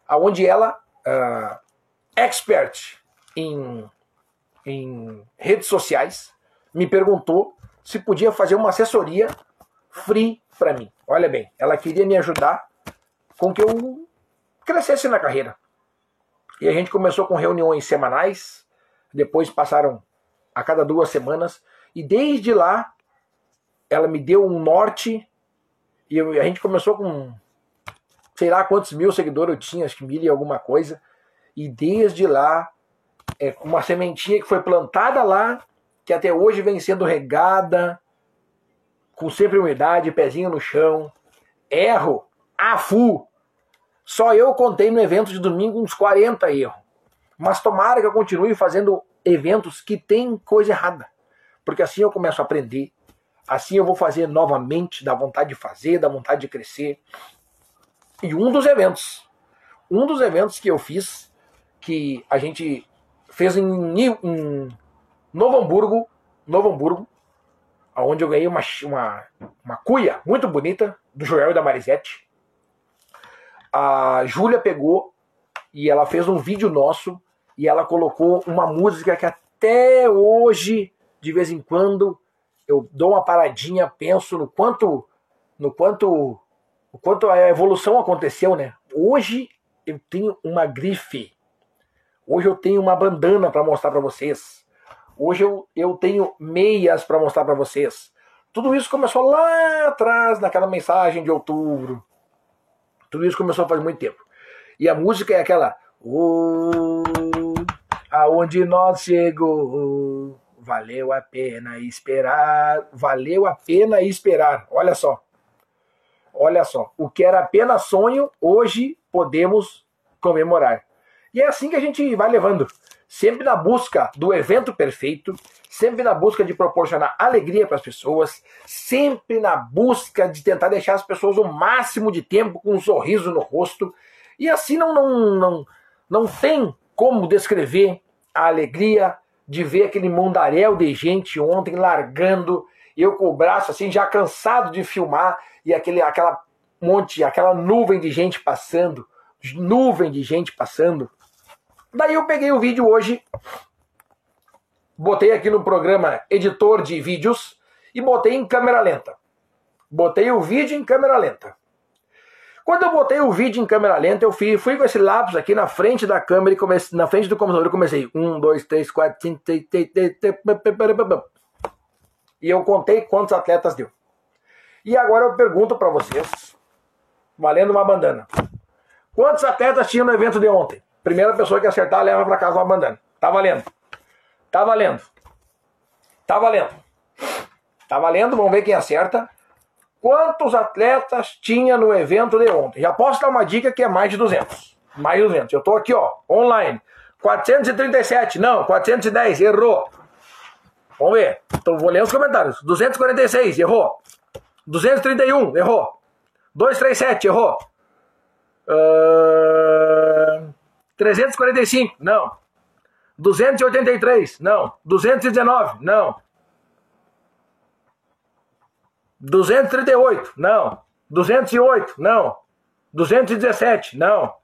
aonde ela, uh, expert em, em redes sociais, me perguntou se podia fazer uma assessoria free para mim. Olha bem, ela queria me ajudar com que eu crescesse na carreira. E a gente começou com reuniões semanais, depois passaram a cada duas semanas, e desde lá ela me deu um norte, e a gente começou com sei lá quantos mil seguidores eu tinha, acho que mil e alguma coisa. E desde lá, é uma sementinha que foi plantada lá, que até hoje vem sendo regada, com sempre umidade, pezinho no chão. Erro, afu. Só eu contei no evento de domingo uns 40 erros. Mas tomara que eu continue fazendo eventos que tem coisa errada. Porque assim eu começo a aprender. Assim eu vou fazer novamente, da vontade de fazer, da vontade de crescer. E um dos eventos, um dos eventos que eu fiz, que a gente fez em, em Novo Hamburgo, Novo Hamburgo, onde eu ganhei uma, uma, uma cuia muito bonita do Joel e da Marisette. A Júlia pegou e ela fez um vídeo nosso e ela colocou uma música que até hoje, de vez em quando, eu dou uma paradinha, penso no quanto no quanto o quanto a evolução aconteceu, né? Hoje eu tenho uma grife. Hoje eu tenho uma bandana para mostrar para vocês. Hoje eu, eu tenho meias para mostrar para vocês. Tudo isso começou lá atrás, naquela mensagem de outubro. Tudo isso começou faz muito tempo. E a música é aquela. Oh, aonde nós chegou, valeu a pena esperar. Valeu a pena esperar. Olha só. Olha só, o que era apenas sonho, hoje podemos comemorar. E é assim que a gente vai levando, sempre na busca do evento perfeito, sempre na busca de proporcionar alegria para as pessoas, sempre na busca de tentar deixar as pessoas o máximo de tempo com um sorriso no rosto. E assim não não não, não tem como descrever a alegria de ver aquele mundaréu de gente ontem largando, eu com o braço assim já cansado de filmar e aquele, aquela monte, aquela nuvem de gente passando, nuvem de gente passando. Daí eu peguei o vídeo hoje, botei aqui no programa editor de vídeos e botei em câmera lenta. Botei o vídeo em câmera lenta. Quando eu botei o vídeo em câmera lenta, eu fui, fui com esse lápis aqui na frente da câmera e comecei, na frente do computador eu comecei. Um, dois, três, quatro, cinco, seis, sete, E eu contei quantos atletas deu. E agora eu pergunto para vocês, valendo uma bandana. Quantos atletas tinham no evento de ontem? Primeira pessoa que acertar leva para casa uma bandana. Tá valendo. Tá valendo. Tá valendo. Tá valendo, vamos ver quem acerta. Quantos atletas tinha no evento de ontem? Já posso dar uma dica que é mais de 200. Mais de 200. Eu tô aqui, ó, online. 437, não, 410, errou. Vamos ver. Então vou ler os comentários. 246, errou. 231, errou. 237, errou. Uh, 345, não. 283, não. 219, não. 238, não. 208, não. 217, não.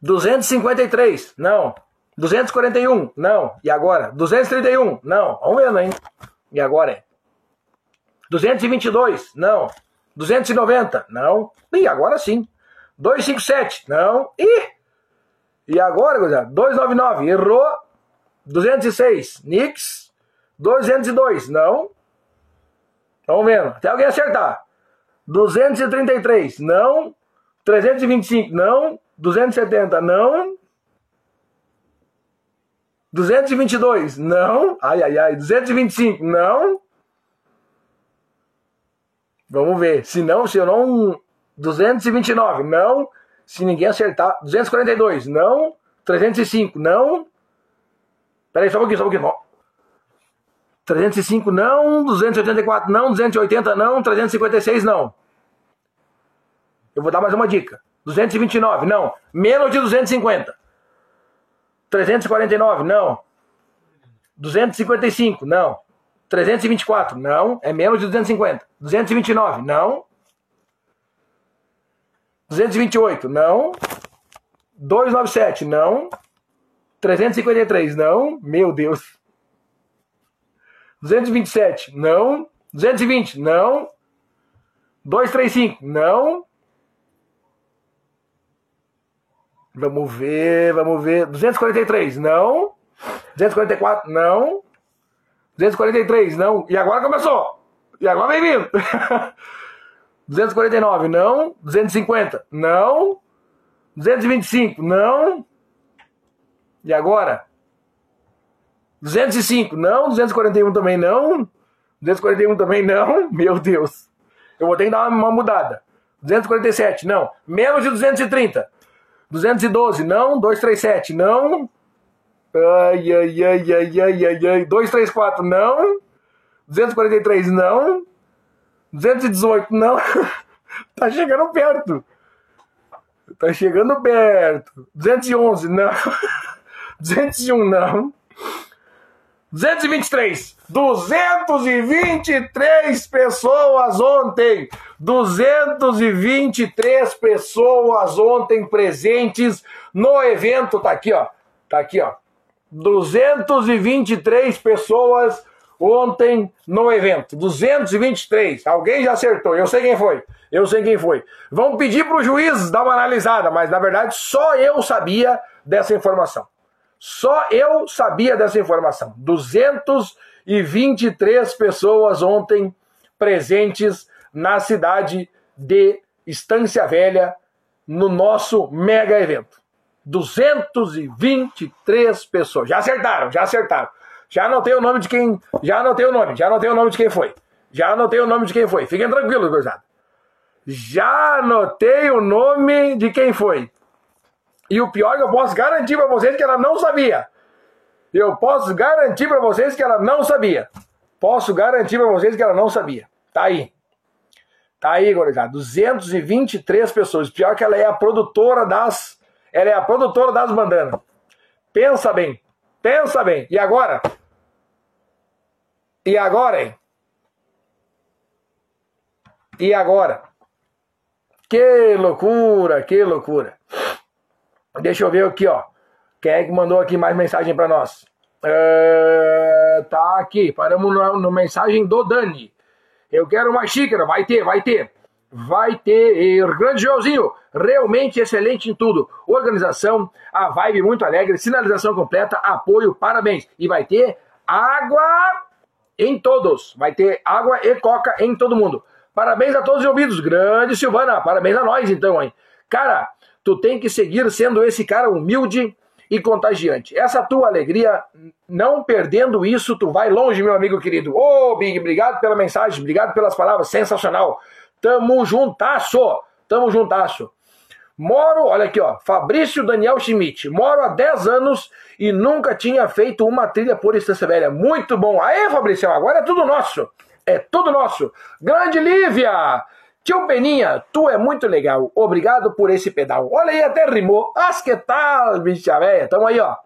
253, não. 241, não. E agora? 231, não. Vamos vendo, hein? E agora é? 222, não. 290, não. E agora sim. 257, não. E e agora, gurizada, 299, errou. 206, Nix. 202, não. Vamos vendo. Até alguém acertar. 233, não. 325, não. 270, não. 222, não. Ai, ai, ai. 225, não. Vamos ver. Se não, se eu não. 229, não. Se ninguém acertar. 242, não. 305, não. Peraí, só um pouquinho, só um pouquinho. 305 não, 284 não, 280 não, 356 não. Eu vou dar mais uma dica. 229, não. Menos de 250. 349, não. 255, não. 324, não. É menos de 250. 229, não. 228, não. 297, não. 353, não. Meu Deus. 227, não. 220, não. 235, não. Vamos ver, vamos ver. 243, não. 244, não. 243, não. E agora começou. E agora vem vindo. 249, não. 250, não. 225, não. E agora? 205, não. 241 também não. 241 também não. Meu Deus. Eu vou ter que dar uma mudada. 247, não. Menos de 230. 212, não. 237, não. Ai, ai, ai, ai, ai, ai, ai. 234, não. 243, não. 218, não. tá chegando perto. Tá chegando perto. 211, não. 201, não. 223. 223 pessoas ontem. 223 pessoas ontem presentes no evento. Tá aqui, ó. Tá aqui, ó. 223 pessoas ontem no evento. 223. Alguém já acertou. Eu sei quem foi. Eu sei quem foi. Vamos pedir para o juiz dar uma analisada, mas na verdade só eu sabia dessa informação. Só eu sabia dessa informação. 223 pessoas ontem presentes na cidade de Estância Velha no nosso mega evento. 223 pessoas. Já acertaram, já acertaram. Já anotei o nome de quem. Já anotei o nome, já anotei o nome de quem foi. Já anotei o nome de quem foi. Fiquem tranquilos, gurizada. Já anotei o nome de quem foi. E o pior é que eu posso garantir para vocês que ela não sabia. Eu posso garantir para vocês que ela não sabia. Posso garantir para vocês que ela não sabia. Tá aí. Tá aí, gurizada. 223 pessoas. Pior que ela é a produtora das. Ela é a produtora das bandanas. Pensa bem. Pensa bem. E agora? E agora, hein? E agora? Que loucura, que loucura. Deixa eu ver aqui, ó. Quem é que mandou aqui mais mensagem para nós? Uh, tá aqui, paramos na mensagem do Dani. Eu quero uma xícara, vai ter, vai ter. Vai ter. Grande Joãozinho, realmente excelente em tudo. Organização, a vibe muito alegre, sinalização completa, apoio, parabéns. E vai ter água em todos. Vai ter água e coca em todo mundo. Parabéns a todos os ouvidos. Grande Silvana, parabéns a nós então, hein? Cara, tu tem que seguir sendo esse cara humilde e contagiante. Essa tua alegria, não perdendo isso, tu vai longe, meu amigo querido. Ô, oh, Big, obrigado pela mensagem, obrigado pelas palavras, sensacional. Tamo juntasso, tamo juntasso. Moro, olha aqui, ó, Fabrício Daniel Schmidt. Moro há 10 anos e nunca tinha feito uma trilha por Estância Velha. Muito bom. Aê, Fabrício, agora é tudo nosso. É tudo nosso. Grande Lívia! Tio Peninha, tu é muito legal. Obrigado por esse pedal. Olha aí, até rimou. As que tal, bicha velha? Tamo aí, ó.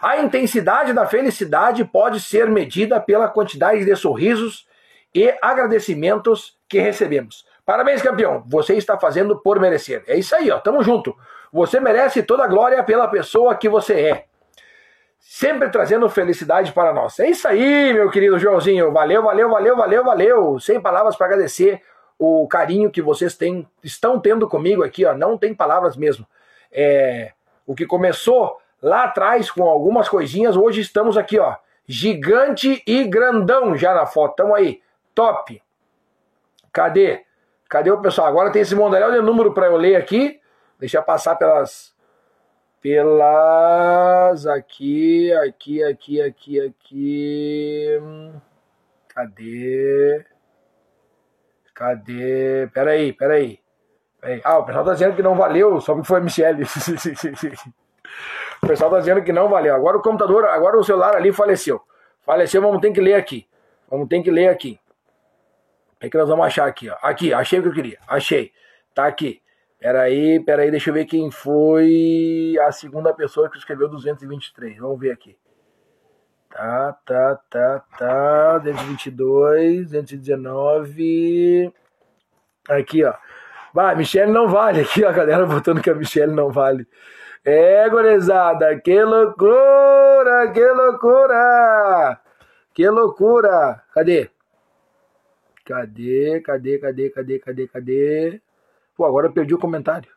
A intensidade da felicidade pode ser medida pela quantidade de sorrisos e agradecimentos que recebemos. Parabéns, campeão. Você está fazendo por merecer. É isso aí, ó. Tamo junto. Você merece toda a glória pela pessoa que você é. Sempre trazendo felicidade para nós. É isso aí, meu querido Joãozinho. Valeu, valeu, valeu, valeu, valeu. Sem palavras para agradecer o carinho que vocês têm, estão tendo comigo aqui, ó. Não tem palavras mesmo. É, o que começou lá atrás com algumas coisinhas, hoje estamos aqui, ó. Gigante e grandão já na foto. Tamo aí. Top. Cadê? Cadê o pessoal? Agora tem esse mundaréu de número para eu ler aqui. Deixa eu passar pelas. Pelas. Aqui, aqui, aqui, aqui, aqui. Cadê? Cadê? Peraí, peraí. peraí. Ah, o pessoal tá dizendo que não valeu, só que foi Michelle. o pessoal tá dizendo que não valeu. Agora o computador, agora o celular ali faleceu. Faleceu, vamos ter que ler aqui. Vamos ter que ler aqui. O que, nós vamos achar aqui? Ó? Aqui, achei o que eu queria. Achei. Tá aqui. Peraí, peraí, deixa eu ver quem foi a segunda pessoa que escreveu 223. Vamos ver aqui. Tá, tá, tá, tá. 222, 219. Aqui, ó. Vai, Michelle não vale. Aqui, ó, a galera botando que a Michelle não vale. É, gorizada, que loucura, que loucura. Que loucura. Cadê? Cadê, cadê, cadê, cadê, cadê, cadê? Pô, agora eu perdi o comentário.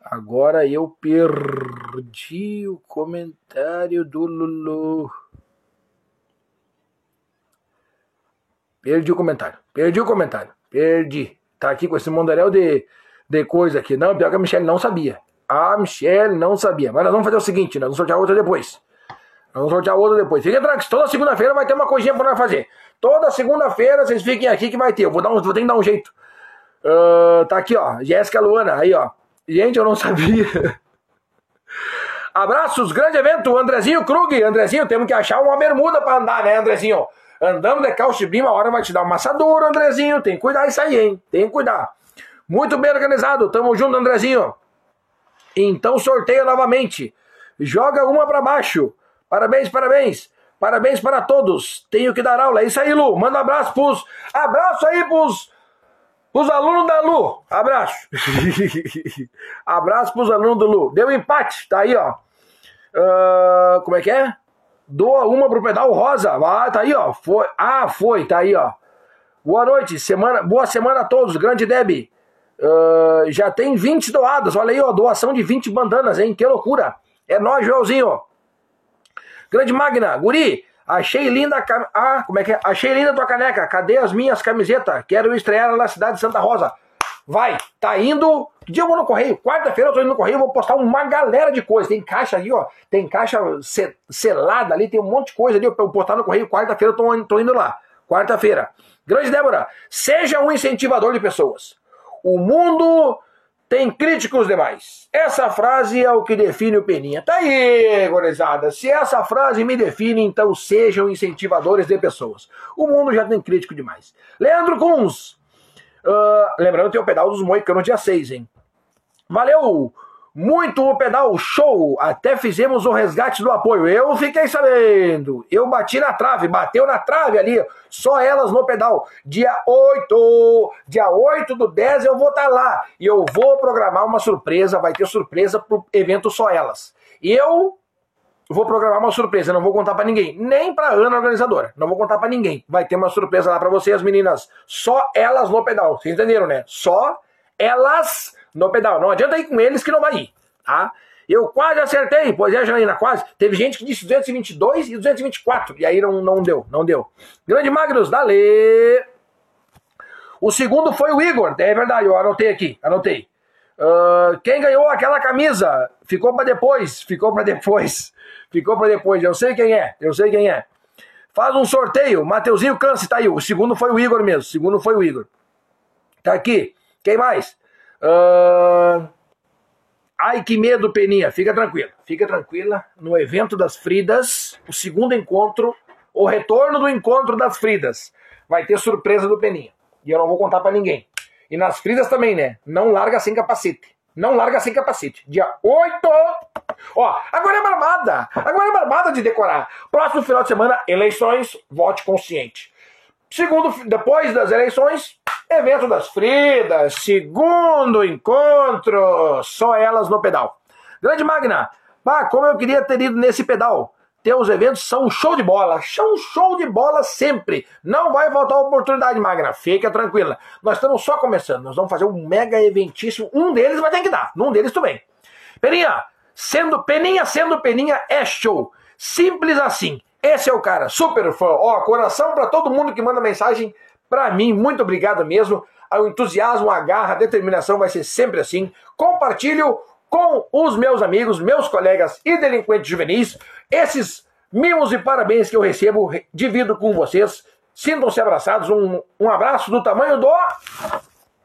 Agora eu perdi o comentário do Lulu. Perdi o comentário. Perdi o comentário. Perdi. Tá aqui com esse mundaréu de, de coisa aqui. Não, pior que a Michelle não sabia. A Michelle não sabia. Mas nós vamos fazer o seguinte, nós vamos sortear outra depois. Vamos sortear outra depois. Fiquem tranquilos, toda segunda-feira vai ter uma coisinha pra nós fazer. Toda segunda-feira vocês fiquem aqui que vai ter. Eu vou, dar um, vou ter que dar um jeito. Uh, tá aqui, ó. Jéssica Luana, aí, ó. Gente, eu não sabia. Abraços, grande evento, Andrezinho Krug. Andrezinho, temos que achar uma bermuda para andar, né, Andrezinho? Andando de calça de uma hora vai te dar uma assadura, Andrezinho. Tem que cuidar isso aí, hein? Tem que cuidar. Muito bem organizado. Tamo junto, Andrezinho. Então sorteia novamente. Joga uma para baixo. Parabéns, parabéns. Parabéns para todos. Tenho que dar aula. É isso aí, Lu. Manda um abraço pros. Abraço aí pros os alunos da Lu, abraço. abraço pros alunos do Lu. Deu empate, tá aí, ó. Uh, como é que é? Doa uma pro pedal rosa. Ah, tá aí, ó. Foi. Ah, foi, tá aí, ó. Boa noite, semana, boa semana a todos. Grande Deb. Uh, já tem 20 doadas. Olha aí, ó. Doação de 20 bandanas, hein? Que loucura. É nóis, Joãozinho. Grande Magna. Guri, Achei linda a cam... Ah, como é que é? Achei linda tua caneca. Cadê as minhas camisetas? Quero estrear na cidade de Santa Rosa. Vai, tá indo. Que dia eu vou no correio? Quarta-feira eu tô indo no correio, vou postar uma galera de coisa. Tem caixa ali, ó. Tem caixa selada ali, tem um monte de coisa ali. Eu postar no correio. Quarta-feira eu tô indo lá. Quarta-feira. Grande Débora, seja um incentivador de pessoas. O mundo tem críticos demais. Essa frase é o que define o Peninha. Tá aí, gorizada. Se essa frase me define, então sejam incentivadores de pessoas. O mundo já tem crítico demais. Leandro Kunz. Uh, lembrando, tem o pedal dos Moicanos dia 6, hein? Valeu! Muito o pedal, show! Até fizemos o resgate do apoio. Eu fiquei sabendo. Eu bati na trave, bateu na trave ali. Só elas no pedal. Dia 8, dia 8 do 10 eu vou estar tá lá. E eu vou programar uma surpresa. Vai ter surpresa pro evento Só Elas. Eu vou programar uma surpresa. Não vou contar para ninguém. Nem pra Ana, organizadora. Não vou contar para ninguém. Vai ter uma surpresa lá para vocês, meninas. Só elas no pedal. Vocês entenderam, né? Só elas no pedal. Não adianta ir com eles que não vai ir, tá? Eu quase acertei, pois é, Janaína, quase. Teve gente que disse 222 e 224, e aí não, não deu, não deu. Grande Magnus, dale! O segundo foi o Igor, é verdade, eu anotei aqui, anotei. Uh, quem ganhou aquela camisa ficou para depois, ficou para depois, ficou para depois. Eu sei quem é, eu sei quem é. Faz um sorteio, Mateuzinho Câncer tá aí. O segundo foi o Igor mesmo, o segundo foi o Igor. Tá aqui. Quem mais? Uh... Ai, que medo, Peninha. Fica tranquila. Fica tranquila. No evento das Fridas, o segundo encontro, o retorno do encontro das Fridas, vai ter surpresa do Peninha. E eu não vou contar para ninguém. E nas Fridas também, né? Não larga sem capacete. Não larga sem capacete. Dia 8. Ó, agora é barbada. Agora é barbada de decorar. Próximo final de semana, eleições, vote consciente. Segundo, depois das eleições, evento das Fridas, segundo encontro, só elas no pedal. Grande Magna, pá, como eu queria ter ido nesse pedal. Teus eventos são show de bola, são show de bola sempre. Não vai faltar oportunidade, Magna. Fica tranquila. Nós estamos só começando. Nós vamos fazer um mega eventíssimo. Um deles vai ter que dar. Um deles também. Peninha, sendo Peninha, sendo Peninha é show. Simples assim. Esse é o cara, super fã. Ó, coração para todo mundo que manda mensagem para mim. Muito obrigado mesmo. O entusiasmo, a garra, a determinação vai ser sempre assim. Compartilho com os meus amigos, meus colegas e delinquentes juvenis. Esses mimos e parabéns que eu recebo, divido com vocês. Sintam-se abraçados. Um, um abraço do tamanho do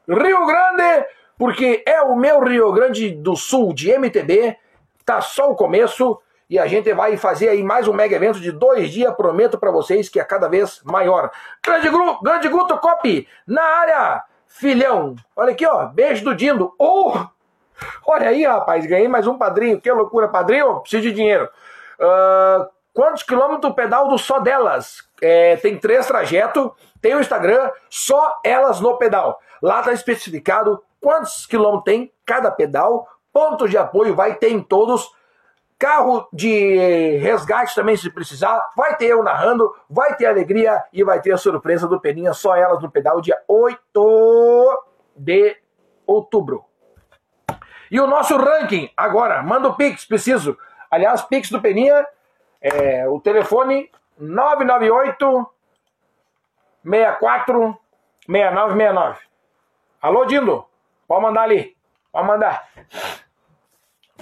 Rio Grande, porque é o meu Rio Grande do Sul de MTB. Tá só o começo e a gente vai fazer aí mais um mega evento de dois dias. Prometo para vocês que é cada vez maior. Grande, Gru, grande Guto Cop na área, filhão. Olha aqui, ó. Beijo do Dindo. Oh! Olha aí, rapaz, ganhei mais um padrinho. Que loucura, padrinho. Preciso de dinheiro. Uh, quantos quilômetros pedal do Só Delas? É, tem três trajetos, tem o Instagram, só elas no pedal. Lá está especificado quantos quilômetros tem cada pedal, pontos de apoio vai ter em todos, carro de resgate também se precisar, vai ter eu narrando, vai ter alegria e vai ter a surpresa do Peninha, só elas no pedal, dia 8 de outubro. E o nosso ranking, agora, manda o Pix, preciso. Aliás, Pix do Peninha, é, o telefone 998 64 6969. Alô, Dindo, pode mandar ali, pode mandar.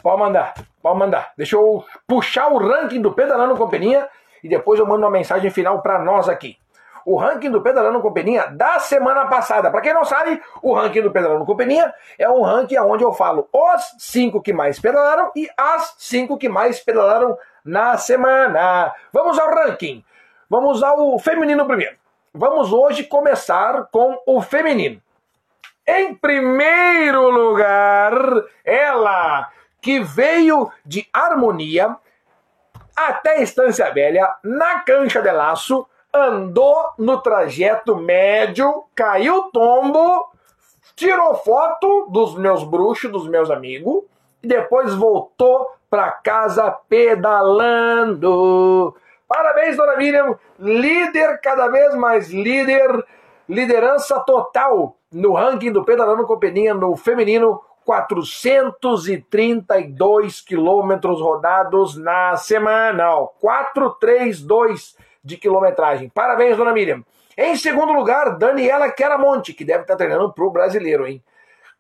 Pode mandar, pode mandar. Deixa eu puxar o ranking do Pedalando com Peninha e depois eu mando uma mensagem final para nós aqui o ranking do Pedalando com Peninha da semana passada. Para quem não sabe, o ranking do Pedalando com Peninha é um ranking onde eu falo os cinco que mais pedalaram e as cinco que mais pedalaram na semana. Vamos ao ranking. Vamos ao feminino primeiro. Vamos hoje começar com o feminino. Em primeiro lugar, ela que veio de harmonia até Estância Velha, na cancha de laço, andou no trajeto médio, caiu tombo, tirou foto dos meus bruxos, dos meus amigos, e depois voltou para casa pedalando. Parabéns, dona Miriam, líder cada vez mais líder, liderança total no ranking do Pedalando com Peninha no feminino, 432 quilômetros rodados na semana. 432 de quilometragem. Parabéns, dona Miriam. Em segundo lugar, Daniela Queramonte, que deve estar treinando para o brasileiro, hein?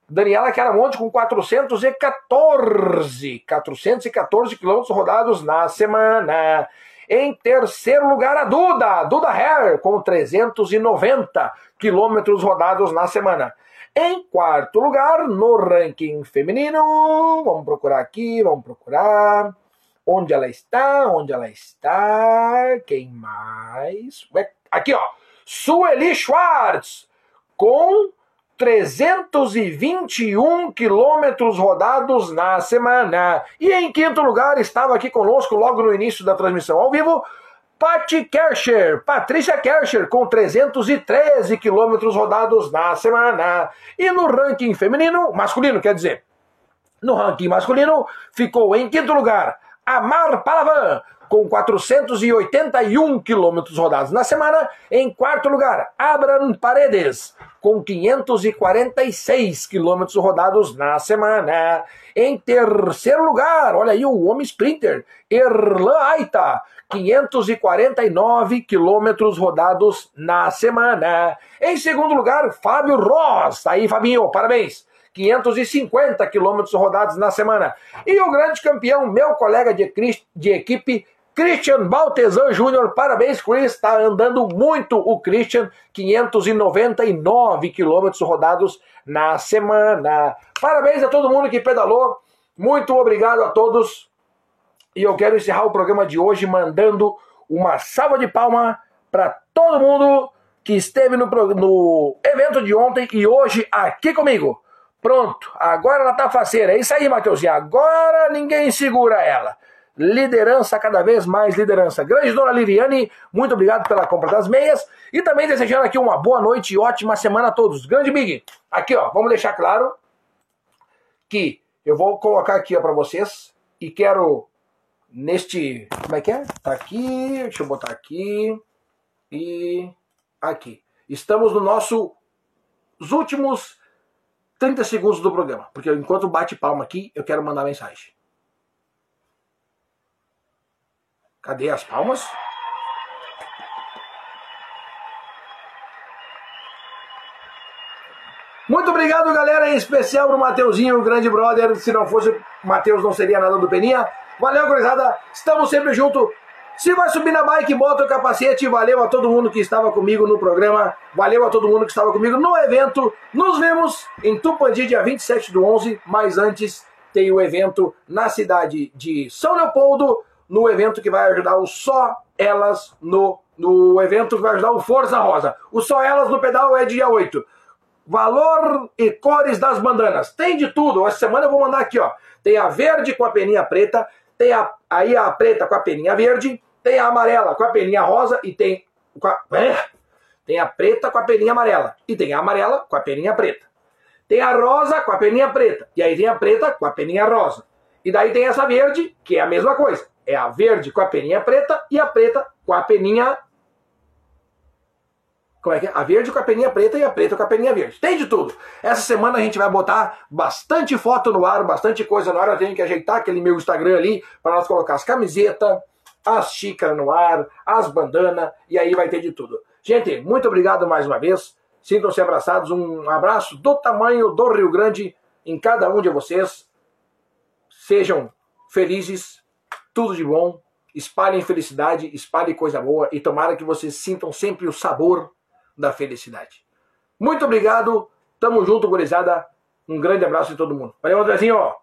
Daniela Queramonte com 414, 414 quilômetros rodados na semana. Em terceiro lugar, a Duda, Duda Hair, com 390 quilômetros rodados na semana. Em quarto lugar, no ranking feminino, vamos procurar aqui, vamos procurar. Onde ela está? Onde ela está? Quem mais? Aqui, ó. Sueli Schwartz, com 321 quilômetros rodados na semana. E em quinto lugar, estava aqui conosco logo no início da transmissão ao vivo, Patty Kerscher, Patrícia Kerscher, com 313 quilômetros rodados na semana. E no ranking feminino, masculino, quer dizer, no ranking masculino, ficou em quinto lugar Amar Palavan, com 481 quilômetros rodados na semana. Em quarto lugar, Abraham Paredes, com 546 quilômetros rodados na semana. Em terceiro lugar, olha aí o homem sprinter, Erlan Aita, 549 quilômetros rodados na semana. Em segundo lugar, Fábio Ross. Tá aí, Fabinho, parabéns. 550 quilômetros rodados na semana. E o grande campeão, meu colega de, de equipe, Christian Baltesan Júnior, parabéns, Chris. Está andando muito o Christian, 599 quilômetros rodados na semana. Parabéns a todo mundo que pedalou. Muito obrigado a todos. E eu quero encerrar o programa de hoje mandando uma salva de palma para todo mundo que esteve no, no evento de ontem e hoje aqui comigo. Pronto, agora ela tá faceira. É isso aí, Matheusinho. Agora ninguém segura ela. Liderança, cada vez mais liderança. Grande dona Liriane, muito obrigado pela compra das meias. E também desejando aqui uma boa noite e ótima semana a todos. Grande Big, aqui ó, vamos deixar claro que eu vou colocar aqui para vocês e quero neste. Como é que é? Tá aqui, deixa eu botar aqui e aqui. Estamos no nosso os últimos 30 segundos do programa, porque enquanto bate palma aqui, eu quero mandar mensagem. Cadê as palmas? Muito obrigado, galera, em especial pro Mateuzinho, o grande brother. Se não fosse o Mateus, não seria nada do Peninha. Valeu, gurizada. Estamos sempre juntos. Se vai subir na bike, bota o capacete. Valeu a todo mundo que estava comigo no programa. Valeu a todo mundo que estava comigo no evento. Nos vemos em Tupandi, dia 27 do 11. Mas antes, tem o evento na cidade de São Leopoldo no evento que vai ajudar o Só Elas no, no evento que vai ajudar o Força Rosa. O Só Elas no pedal é dia 8. Valor e cores das bandanas. Tem de tudo. Essa semana eu vou mandar aqui, ó. Tem a verde com a peninha preta, tem a, aí a preta com a peninha verde, tem a amarela com a peninha rosa e tem a, é, tem a preta com a peninha amarela e tem a amarela com a peninha preta. Tem a rosa com a peninha preta e aí tem a preta com a peninha rosa. E daí tem essa verde, que é a mesma coisa. É a verde com a peninha preta e a preta com a peninha. Como é que é? A verde com a peninha preta e a preta com a peninha verde. Tem de tudo. Essa semana a gente vai botar bastante foto no ar, bastante coisa no ar. Eu tenho que ajeitar aquele meu Instagram ali para nós colocar as camisetas, as xícaras no ar, as bandanas e aí vai ter de tudo. Gente, muito obrigado mais uma vez. Sintam-se abraçados. Um abraço do tamanho do Rio Grande em cada um de vocês. Sejam felizes, tudo de bom, espalhem felicidade, espalhem coisa boa e tomara que vocês sintam sempre o sabor da felicidade. Muito obrigado, tamo junto, gurizada. Um grande abraço de todo mundo. Valeu, Andrezinho!